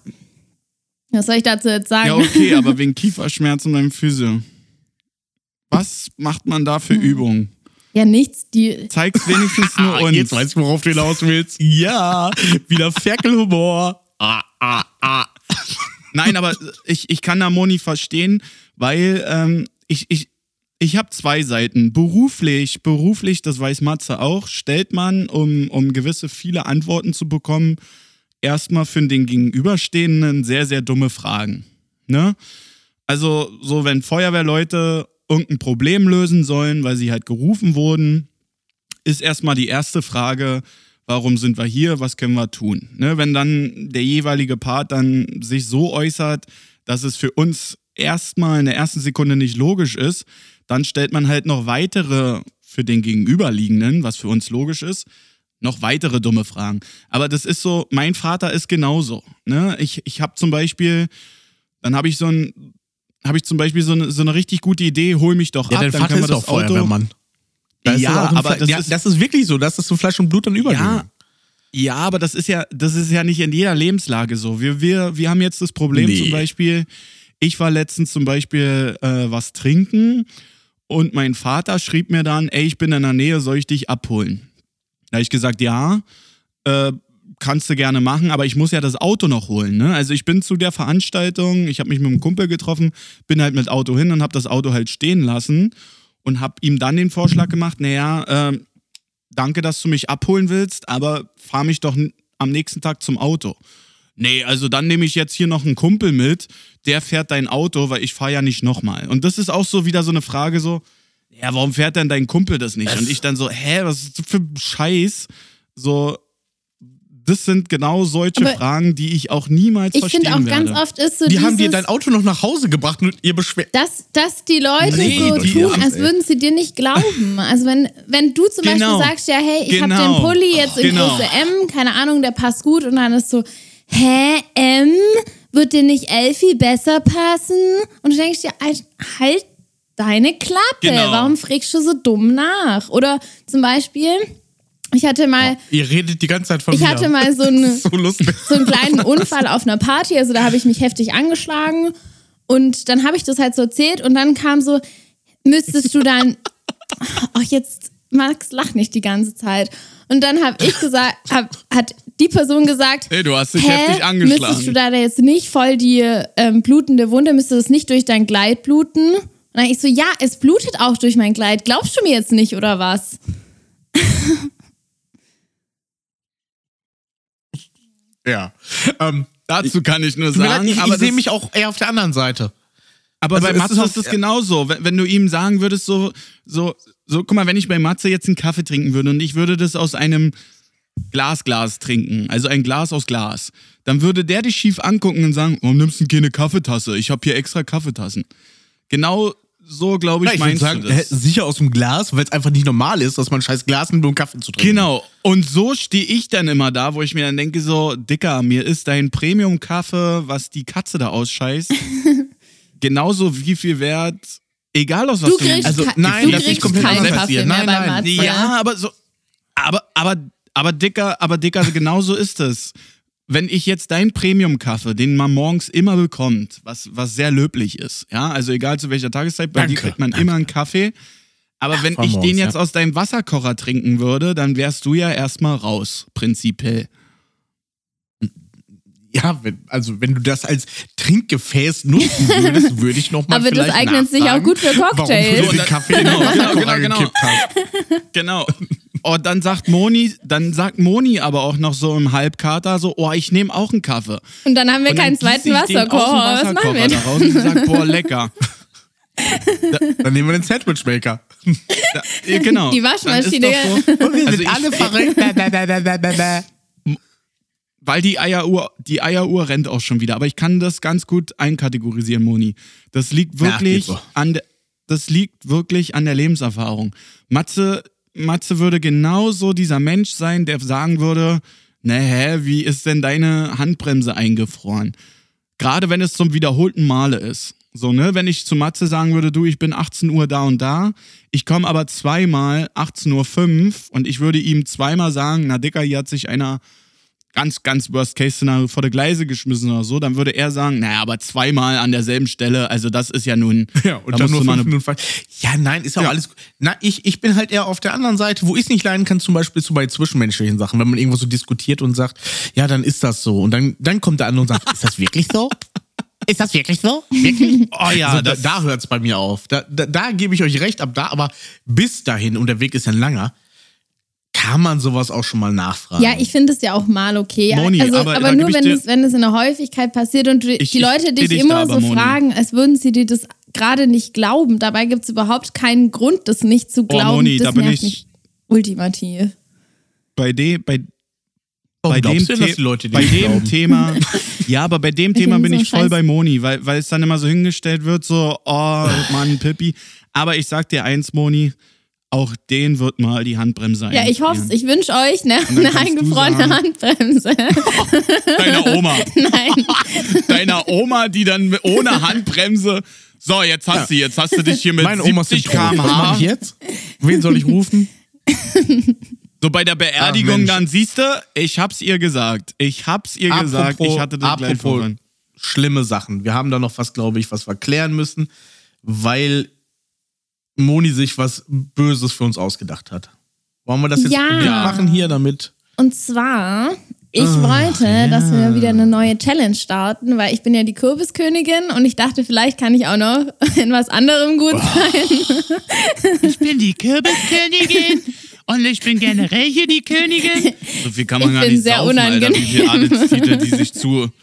Was soll ich dazu jetzt sagen? Ja, okay, aber wegen Kieferschmerzen beim Physio. Was macht man da für Übungen? Ja, nichts. Die, Zeig's wenigstens nur Ah, uns. jetzt weiß ich, worauf du hinaus willst. Ja, wieder Ferkelhumor. Ah, ah, ah. Nein, aber ich, ich kann da Moni verstehen, weil ähm, ich, ich, ich habe zwei Seiten. Beruflich, beruflich, das weiß Matze auch, stellt man, um, um gewisse viele Antworten zu bekommen, erstmal für den Gegenüberstehenden sehr, sehr dumme Fragen. Ne? Also, so wenn Feuerwehrleute irgendein Problem lösen sollen, weil sie halt gerufen wurden, ist erstmal die erste Frage, warum sind wir hier, was können wir tun? Ne, wenn dann der jeweilige Part dann sich so äußert, dass es für uns erstmal in der ersten Sekunde nicht logisch ist, dann stellt man halt noch weitere für den Gegenüberliegenden, was für uns logisch ist, noch weitere dumme Fragen. Aber das ist so, mein Vater ist genauso. Ne? Ich, ich habe zum Beispiel, dann habe ich so ein, habe ich zum Beispiel so eine, so eine richtig gute Idee, hol mich doch ja, ab, dein dann Vater können wir ist das Auto. Feuerwehrmann. Da Ja, aber Fle- das ja, ist- das ist wirklich so, das ist so Fleisch und Blut dann übergegangen. Ja, ja, aber das ist ja, das ist ja nicht in jeder Lebenslage so. Wir, wir, wir haben jetzt das Problem Nee. zum Beispiel, ich war letztens zum Beispiel äh, was trinken und mein Vater schrieb mir dann, ey, ich bin in der Nähe, soll ich dich abholen? Da habe ich gesagt, ja, äh, kannst du gerne machen, aber ich muss ja das Auto noch holen. Ne? Also ich bin zu der Veranstaltung, ich habe mich mit einem Kumpel getroffen, bin halt mit Auto hin und habe das Auto halt stehen lassen und habe ihm dann den Vorschlag gemacht, naja, äh, danke, dass du mich abholen willst, aber fahr mich doch am nächsten Tag zum Auto. Nee, also dann nehme ich jetzt hier noch einen Kumpel mit, der fährt dein Auto, weil ich fahre ja nicht nochmal. Und das ist auch so wieder so eine Frage so, ja, warum fährt denn dein Kumpel das nicht? Und ich dann so, hä, was ist das für ein Scheiß? So, das sind genau solche Aber Fragen, die ich auch niemals Ich verstehen finde auch werde. ganz oft ist so Die haben dir dein Auto noch nach Hause gebracht und ihr beschwert. dass, dass die Leute Nee, so die tun, als ey. würden sie dir nicht glauben. Also wenn, wenn du zum Genau. Beispiel sagst, ja, hey, ich habe Genau. den Pulli jetzt in Genau. große M, keine Ahnung, der passt gut und dann ist so, hä, M, wird dir nicht viel besser passen? Und du denkst dir, halt- deine Klappe, Genau. warum fragst du so dumm nach? Oder zum Beispiel, ich hatte mal, Ihr redet die ganze Zeit von ich mir. hatte mal so eine so so einen kleinen Unfall auf einer Party. Also da habe ich mich heftig angeschlagen. Und dann habe ich das halt so erzählt und dann kam so, müsstest du dann, ach jetzt, Max lacht nicht die ganze Zeit. Und dann habe ich gesagt, hab, hat die Person gesagt, Hey, du hast dich Hä? heftig angeschlagen. Müsstest du da jetzt nicht voll die ähm, blutende Wunde, müsste das nicht durch dein Kleid bluten? Und dann ich so, ja, es blutet auch durch mein Kleid. Glaubst du mir jetzt nicht oder was? Ja. Ähm, Dazu kann ich nur sagen, ich, aber ich sehe mich auch eher auf der anderen Seite. Aber Also bei Matze ist es genauso. Wenn, wenn du ihm sagen würdest, so, so, so, guck mal, wenn ich bei Matze jetzt einen Kaffee trinken würde und ich würde das aus einem Glasglas trinken, also ein Glas aus Glas, dann würde der dich schief angucken und sagen, warum nimmst du denn keine Kaffeetasse? Ich habe hier extra Kaffeetassen. Genau so, glaube ich, Ja, ich meinst sagen, du das. sicher aus dem Glas, weil es einfach nicht normal ist, dass man scheiß Glas nimmt, um Kaffee zu trinken. Genau. Und so stehe ich dann immer da, wo ich mir dann denke, so, Dicker, mir ist dein Premium-Kaffee, was die Katze da ausscheißt, genauso wie viel wert, egal aus was Du du, kriegst, Also, nein, du das ist komplett anders mehr Nein, nein. Matze. Ja, aber so, aber, aber, aber Dicker, aber Dicker, genau so ist es. Wenn ich jetzt deinen Premium-Kaffee, den man morgens immer bekommt, was, was sehr löblich ist, ja, also egal zu welcher Tageszeit, bei dir kriegt man danke. immer einen Kaffee. Aber wenn von ich morgens, den jetzt ja. aus deinem Wasserkocher trinken würde, dann wärst du ja erstmal raus, prinzipiell. Ja, wenn, also wenn du das als Trinkgefäß nutzen würdest, würde ich noch mal Aber das eignet sich auch gut für Warum Cocktails. du so den Kaffee in den Genau, genau, genau. hast. Genau. Und dann sagt Moni, dann sagt Moni aber auch noch so im Halbkater so, oh, ich nehme auch einen Kaffee. Und dann haben wir Und keinen zweiten Wasserkocher. Was machen wir da raus und sag, boah, lecker. Dann nehmen wir den Sandwichmaker. Da, ja, genau. Die Waschmaschine. So, Und wir Also sind alle verrückt. Bäh, bäh, bäh, bäh, bäh, bäh. weil die Eieruhr, die Eieruhr rennt auch schon wieder. Aber ich kann das ganz gut einkategorisieren, Moni. Das liegt Ja, wirklich so. an der, das liegt wirklich an der Lebenserfahrung. Matze, Matze würde genauso dieser Mensch sein, der sagen würde, ne, hä, wie ist denn deine Handbremse eingefroren? Gerade wenn es zum wiederholten Male ist. So, ne, wenn ich zu Matze sagen würde, du, ich bin 18 Uhr da und da, ich komme aber zweimal 18.05 Uhr und ich würde ihm zweimal sagen, na Dicker, hier hat sich einer ganz, ganz Worst-Case-Szenario vor der Gleise geschmissen oder so, dann würde er sagen, naja, aber zweimal an derselben Stelle, also das ist ja nun. Ja, und da dann nur fünf Minuten. Ja, nein, ist ja auch alles gut. Na, ich, ich bin halt eher auf der anderen Seite, wo ich es nicht leiden kann, zum Beispiel so bei zwischenmenschlichen Sachen, wenn man irgendwo so diskutiert und sagt, ja, dann ist das so. Und dann, dann kommt der andere und sagt, ist das wirklich so? Ist das wirklich so? Wirklich? Oh ja, so, da, da hört es bei mir auf. Da, da, da gebe ich euch recht, ab da, aber bis dahin, und der Weg ist ja ein langer, kann man sowas auch schon mal nachfragen. Ja, ich finde es ja auch mal okay. Moni, also, aber aber, nur ich wenn es, wenn es in der Häufigkeit passiert und du, Ich- die Leute ich dich immer so Moni. fragen, als würden sie dir das gerade nicht glauben. Dabei gibt es überhaupt keinen Grund, das nicht zu glauben. Oh, Moni, das da bin ich mich ultimativ. Bei, de, bei, bei dem, denn, die Leute, bei dem Thema, ja, aber bei dem Thema bin ich voll bei Moni, weil, weil es dann immer so hingestellt wird, so, oh Mann, Pippi. Aber ich sag dir eins, Moni, auch den wird mal die Handbremse Ja, ich hoffe es. Ich wünsche euch ne, eine eingefrorene Handbremse. Deiner Oma. Nein. Deiner Oma, die dann ohne Handbremse. So, jetzt hast ja. du, jetzt hast du dich hier mit Meine 70 km/h. Was mache ich jetzt? Wen soll ich rufen? So bei der Beerdigung Ach, dann siehst du, ich hab's ihr gesagt. Ich hab's ihr apropos, gesagt. Ich hatte das gleich voran. Schlimme Sachen. Wir haben da noch was, glaube ich, was wir klären müssen, weil Moni sich was Böses für uns ausgedacht hat. Wollen wir das jetzt ja. machen hier damit? Und zwar, ich Ach, wollte, ja. dass wir wieder eine neue Challenge starten, weil ich bin ja die Kürbiskönigin und ich dachte, vielleicht kann ich auch noch in was anderem gut sein. Ich bin die Kürbiskönigin. Und ich bin generell hier die Königin. So viel kann man ich gar nicht sehr saufen, unangenehm. Alter, wie viele Adelstitel, die sich zu...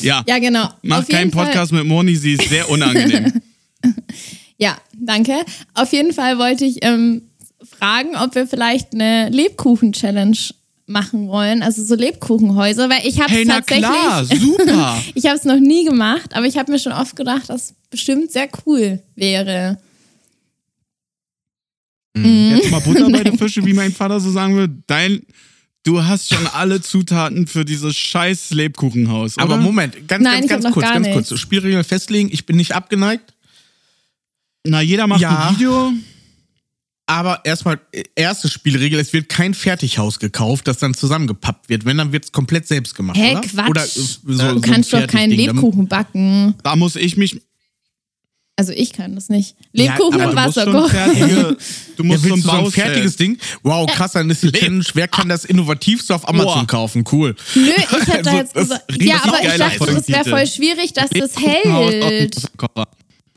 Ja, ja genau. Mach keinen Podcast Fall. mit Moni, sie ist sehr unangenehm. Ja, danke. Auf jeden Fall wollte ich ähm, fragen, ob wir vielleicht eine Lebkuchen-Challenge machen wollen, also so Lebkuchenhäuser, weil ich habe hey, tatsächlich, klar, super. ich habe es noch nie gemacht, aber ich habe mir schon oft gedacht, dass bestimmt sehr cool wäre. Mhm. Jetzt mal Butter bei den Fische, wie mein Vater so sagen würde. Dein, du hast schon alle Zutaten für dieses scheiß Lebkuchenhaus. Oder? Aber Moment, ganz, Nein, ganz, ganz kurz, ganz nichts. kurz. Spielregeln festlegen. Ich bin nicht abgeneigt. Na, jeder macht ja. ein Video. Aber erstmal, erste Spielregel, es wird kein Fertighaus gekauft, das dann zusammengepappt wird. Wenn, dann wird es komplett selbst gemacht, Hä, oder? Quatsch. Oder so, du kannst doch keinen Lebkuchen backen. Da muss ich mich, also ich kann das nicht. Lebkuchen ja, und Wasser kochen. Fertige, du musst ja, so, ein, so fertiges Ding. Wow, krass, dann ist die Challenge. Wer kann das innovativste auf Amazon Boah. kaufen? Cool. Nö, ich hätte also, jetzt gesagt. Ja, aber ich dachte, es wäre voll schwierig, dass das hält.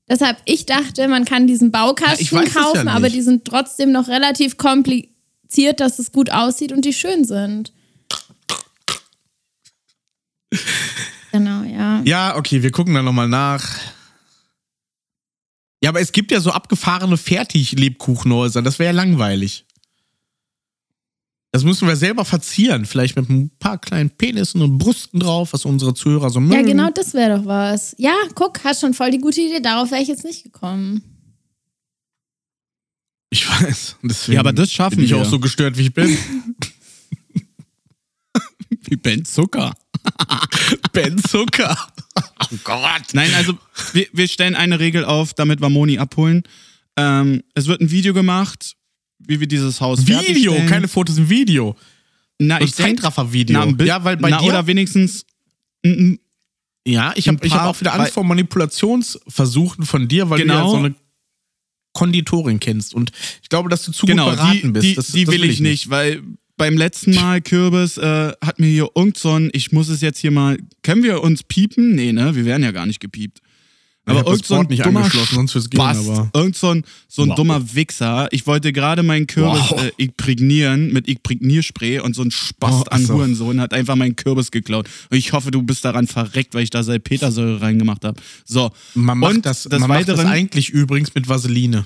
Deshalb, ich dachte, man kann diesen Baukasten ja, kaufen, ja aber die sind trotzdem noch relativ kompliziert, dass es gut aussieht und die schön sind. Genau, ja. Ja, okay, wir gucken dann nochmal nach. Ja, aber es gibt ja so abgefahrene Fertig-Lebkuchenhäuser. Das wäre ja langweilig. Das müssen wir selber verzieren. Vielleicht mit ein paar kleinen Penissen und Brüsten drauf, was unsere Zuhörer so mögen. Ja, genau, das wäre doch was. Ja, guck, hast schon voll die gute Idee. Darauf wäre ich jetzt nicht gekommen. Ich weiß. Deswegen ja, aber das schaffen bin ich wir. auch so gestört, wie ich bin. wie Ben Zucker. ben Zucker. Oh Gott. Nein, also wir, wir stellen eine Regel auf, damit wir Moni abholen. Ähm, es wird ein Video gemacht, wie wir dieses Haus Video, keine Fotos, ein Video. Na, ich Zeitraffer-Video. Ja, weil bei na, dir oder wenigstens ja, ich habe hab auch wieder Angst vor Manipulationsversuchen von dir, weil genau. du ja so eine Konditorin kennst. Und ich glaube, dass du zu genau, gut beraten die, bist. Die, das, die das will ich nicht, weil beim letzten Mal, Kürbis, äh, hat mir hier irgend so ein, ich muss es jetzt hier mal, können wir uns piepen? Nee, ne? Wir werden ja gar nicht gepiept. Aber irgend so ein nicht dummer sonst fürs Gehen, aber. Irgend so ein, so ein wow. dummer Wichser. Ich wollte gerade meinen Kürbis wow. äh, imprägnieren mit Imprägnierspray und so ein Spast oh, an so. Hurensohn hat einfach meinen Kürbis geklaut. Und ich hoffe, du bist daran verreckt, weil ich da Salpetersäure reingemacht habe. So. Man macht und das, das man macht das eigentlich übrigens mit Vaseline.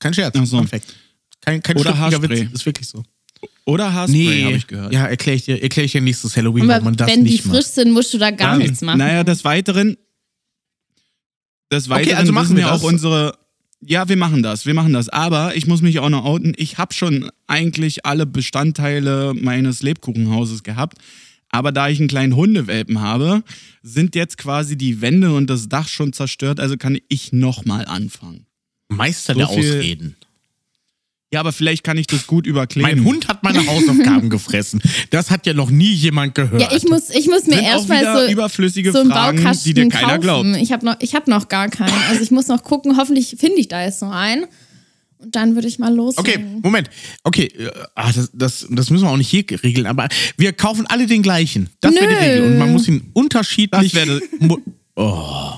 Kein Scherz. So. Perfekt. Kein, kein Oder Haarspray. Witz. Ist wirklich so. Oder Haarspray, nee. habe ich gehört. Ja, erkläre ich dir, erklär ich dir nächstes Halloween, Aber man das wenn nicht die frisch sind, musst du da gar Dann, nichts machen. Naja, des Weiteren, des Weiteren okay, also machen wir auch unsere, ja, wir machen das, wir machen das. Aber ich muss mich auch noch outen, ich habe schon eigentlich alle Bestandteile meines Lebkuchenhauses gehabt. Aber da ich einen kleinen Hundewelpen habe, sind jetzt quasi die Wände und das Dach schon zerstört, also kann ich nochmal anfangen. Meister so der Ausreden. Ja, aber vielleicht kann ich das gut überkleben. Mein Hund hat meine Hausaufgaben gefressen. Das hat ja noch nie jemand gehört. Ja, ich muss, ich muss mir erstmal so, überflüssige so einen Fragen, Baukasten die dir keiner kaufen. glaubt. Ich habe noch, hab noch gar keinen. Also ich muss noch gucken, hoffentlich finde ich da jetzt noch einen. Und dann würde ich mal los. Okay, Moment. Okay, ach, das, das, das müssen wir auch nicht hier regeln, aber wir kaufen alle den gleichen. Das wäre die Regel. Und man muss ihn unterschiedlich. Das wäre. Oh.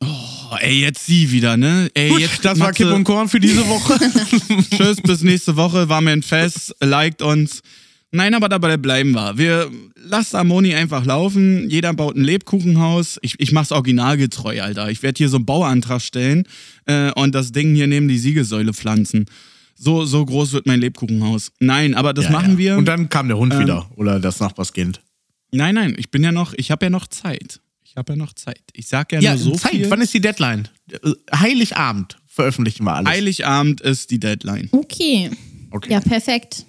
Oh, ey, jetzt sie wieder, ne? Ey, Gut, jetzt das war Kipp und Korn für diese Woche. Tschüss, bis nächste Woche. War mir ein Fest. Liked uns. Nein, aber dabei bleiben wir. Wir lassen Amoni einfach laufen. Jeder baut ein Lebkuchenhaus. Ich, ich mach's originalgetreu, Alter. Ich werde hier so einen Bauantrag stellen äh, und das Ding hier neben die Siegesäule pflanzen. So, so groß wird mein Lebkuchenhaus. Nein, aber das Ja, machen ja. wir. Und dann kam der Hund Ähm, wieder oder das Nachbarskind. nein, nein, ich bin ja noch, ich habe ja noch Zeit. Ich habe ja noch Zeit. Ich sag ja, Ja, nur so Zeit. viel. Wann ist die Deadline? Äh, Heiligabend veröffentlichen wir alles. Heiligabend ist die Deadline. Okay. Okay. Ja, perfekt.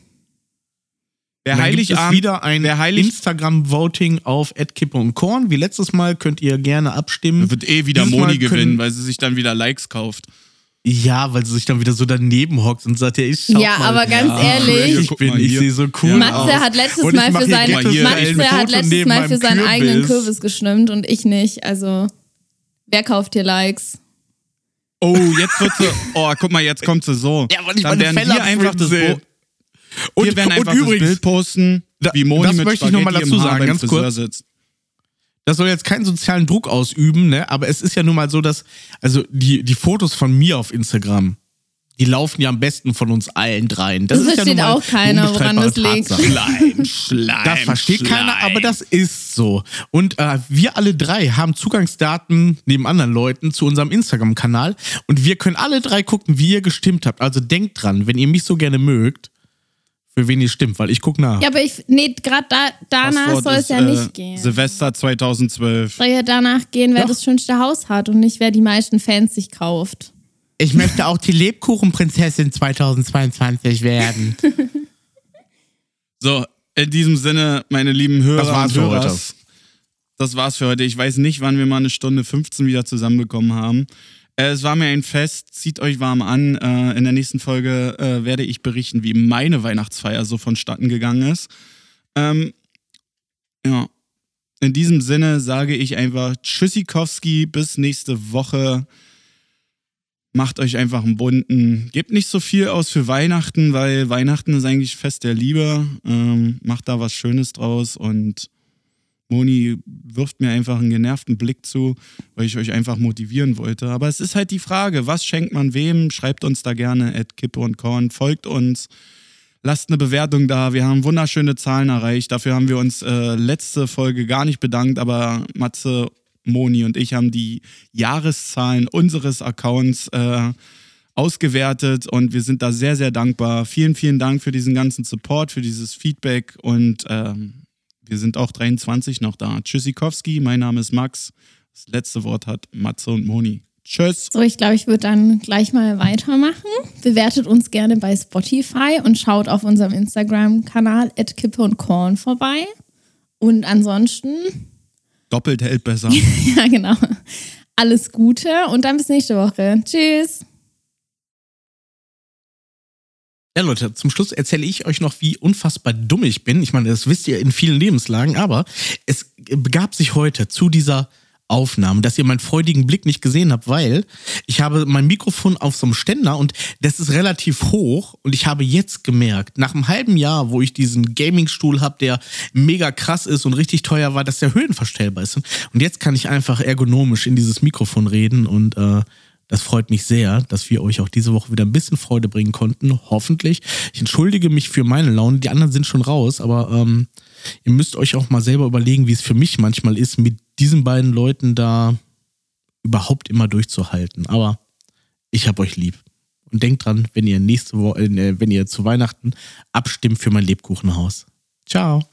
Es Heiligabend wieder ein Heilig Instagram-Voting auf Kippe und Korn. Wie letztes Mal könnt ihr gerne abstimmen. wird eh wieder Dieses Moni gewinnen, weil sie sich dann wieder Likes kauft. Ja, weil sie sich dann wieder so daneben hockt und sagt, ja, ich schau Ja, mal, aber ganz wie ehrlich- ich bin. Ich sehe so cool Ja. Matze aus. hat letztes Mal für seinen, Matze hat letztes Mal für seinen eigenen Kürbis. Kürbis gestimmt und ich nicht. Also, wer kauft hier Likes? Oh, jetzt wird sie. Oh, guck mal, jetzt kommt sie so. Ja, weil ich dann meine werden wir einfach das abschwitzen Bo Und, wir werden einfach und das übrigens, Bild posten, wie Moni das mit möchte ich noch mal Spaghetti dazu sagen, ganz kurz. sitzt. Das soll jetzt keinen sozialen Druck ausüben, ne? aber es ist ja nun mal so, dass, also die, die Fotos von mir auf Instagram, die laufen ja am besten von uns allen dreien. Das, Das ist ja nun versteht mal auch keiner, eine woran das liegt. Schleim, Schleim. Das versteht Schleim. keiner, aber das ist so. Und äh, wir alle drei haben Zugangsdaten neben anderen Leuten zu unserem Instagram-Kanal und wir können alle drei gucken, wie ihr gestimmt habt. Also denkt dran, wenn ihr mich so gerne mögt, für wen ihr stimmt, weil ich gucke nach. Ja, aber ich, nee, gerade da, danach Passwort soll es ja äh, nicht gehen. Silvester 2012. soll ja danach gehen, wer Doch. das schönste Haus hat und nicht wer die meisten Fans sich kauft. Ich möchte auch die Lebkuchenprinzessin 2022 werden. So, in diesem Sinne, meine lieben Hörer Das war's und für Hörers, das war's für heute. Ich weiß nicht, wann wir mal eine Stunde 15 wieder zusammenbekommen haben. Äh, es war mir ein Fest. Zieht euch warm an. Äh, in der nächsten Folge äh, werde ich berichten, wie meine Weihnachtsfeier so vonstatten gegangen ist. Ähm, ja. In diesem Sinne sage ich einfach Tschüssikowski, bis nächste Woche. Macht euch einfach einen bunten. Gebt nicht so viel aus für Weihnachten, weil Weihnachten ist eigentlich Fest der Liebe. Ähm, macht da was Schönes draus und Moni wirft mir einfach einen genervten Blick zu, weil ich euch einfach motivieren wollte. Aber es ist halt die Frage, was schenkt man wem? Schreibt uns da gerne at Kippe und Korn, folgt uns, lasst eine Bewertung da. Wir haben wunderschöne Zahlen erreicht. Dafür haben wir uns äh, letzte Folge gar nicht bedankt, aber Matze, Moni und ich haben die Jahreszahlen unseres Accounts äh, ausgewertet und wir sind da sehr, sehr dankbar. Vielen, vielen Dank für diesen ganzen Support, für dieses Feedback und ähm, wir sind auch 23 noch da. Tschüssikowski, mein Name ist Max. Das letzte Wort hat Matze und Moni. Tschüss. So, ich glaube, ich würde dann gleich mal weitermachen. Bewertet uns gerne bei Spotify und schaut auf unserem Instagram-Kanal Kippe und Korn vorbei. Und ansonsten, Doppelt hält besser. ja genau, alles Gute und dann bis nächste Woche. Tschüss. Ja, Leute, zum Schluss erzähle ich euch noch, wie unfassbar dumm ich bin. Ich meine, das wisst ihr in vielen Lebenslagen, aber es begab sich heute zu dieser Aufnahme, dass ihr meinen freudigen Blick nicht gesehen habt, weil ich habe mein Mikrofon auf so einem Ständer und das ist relativ hoch und ich habe jetzt gemerkt, nach einem halben Jahr, wo ich diesen Gamingstuhl habe, der mega krass ist und richtig teuer war, dass der höhenverstellbar ist. Und jetzt kann ich einfach ergonomisch in dieses Mikrofon reden und äh, das freut mich sehr, dass wir euch auch diese Woche wieder ein bisschen Freude bringen konnten. Hoffentlich. Ich entschuldige mich für meine Laune. Die anderen sind schon raus, aber ähm, ihr müsst euch auch mal selber überlegen, wie es für mich manchmal ist, mit diesen beiden Leuten da überhaupt immer durchzuhalten. Aber ich hab euch lieb. Und denkt dran, wenn ihr nächste Woche, äh, wenn ihr zu Weihnachten abstimmt für mein Lebkuchenhaus. Ciao.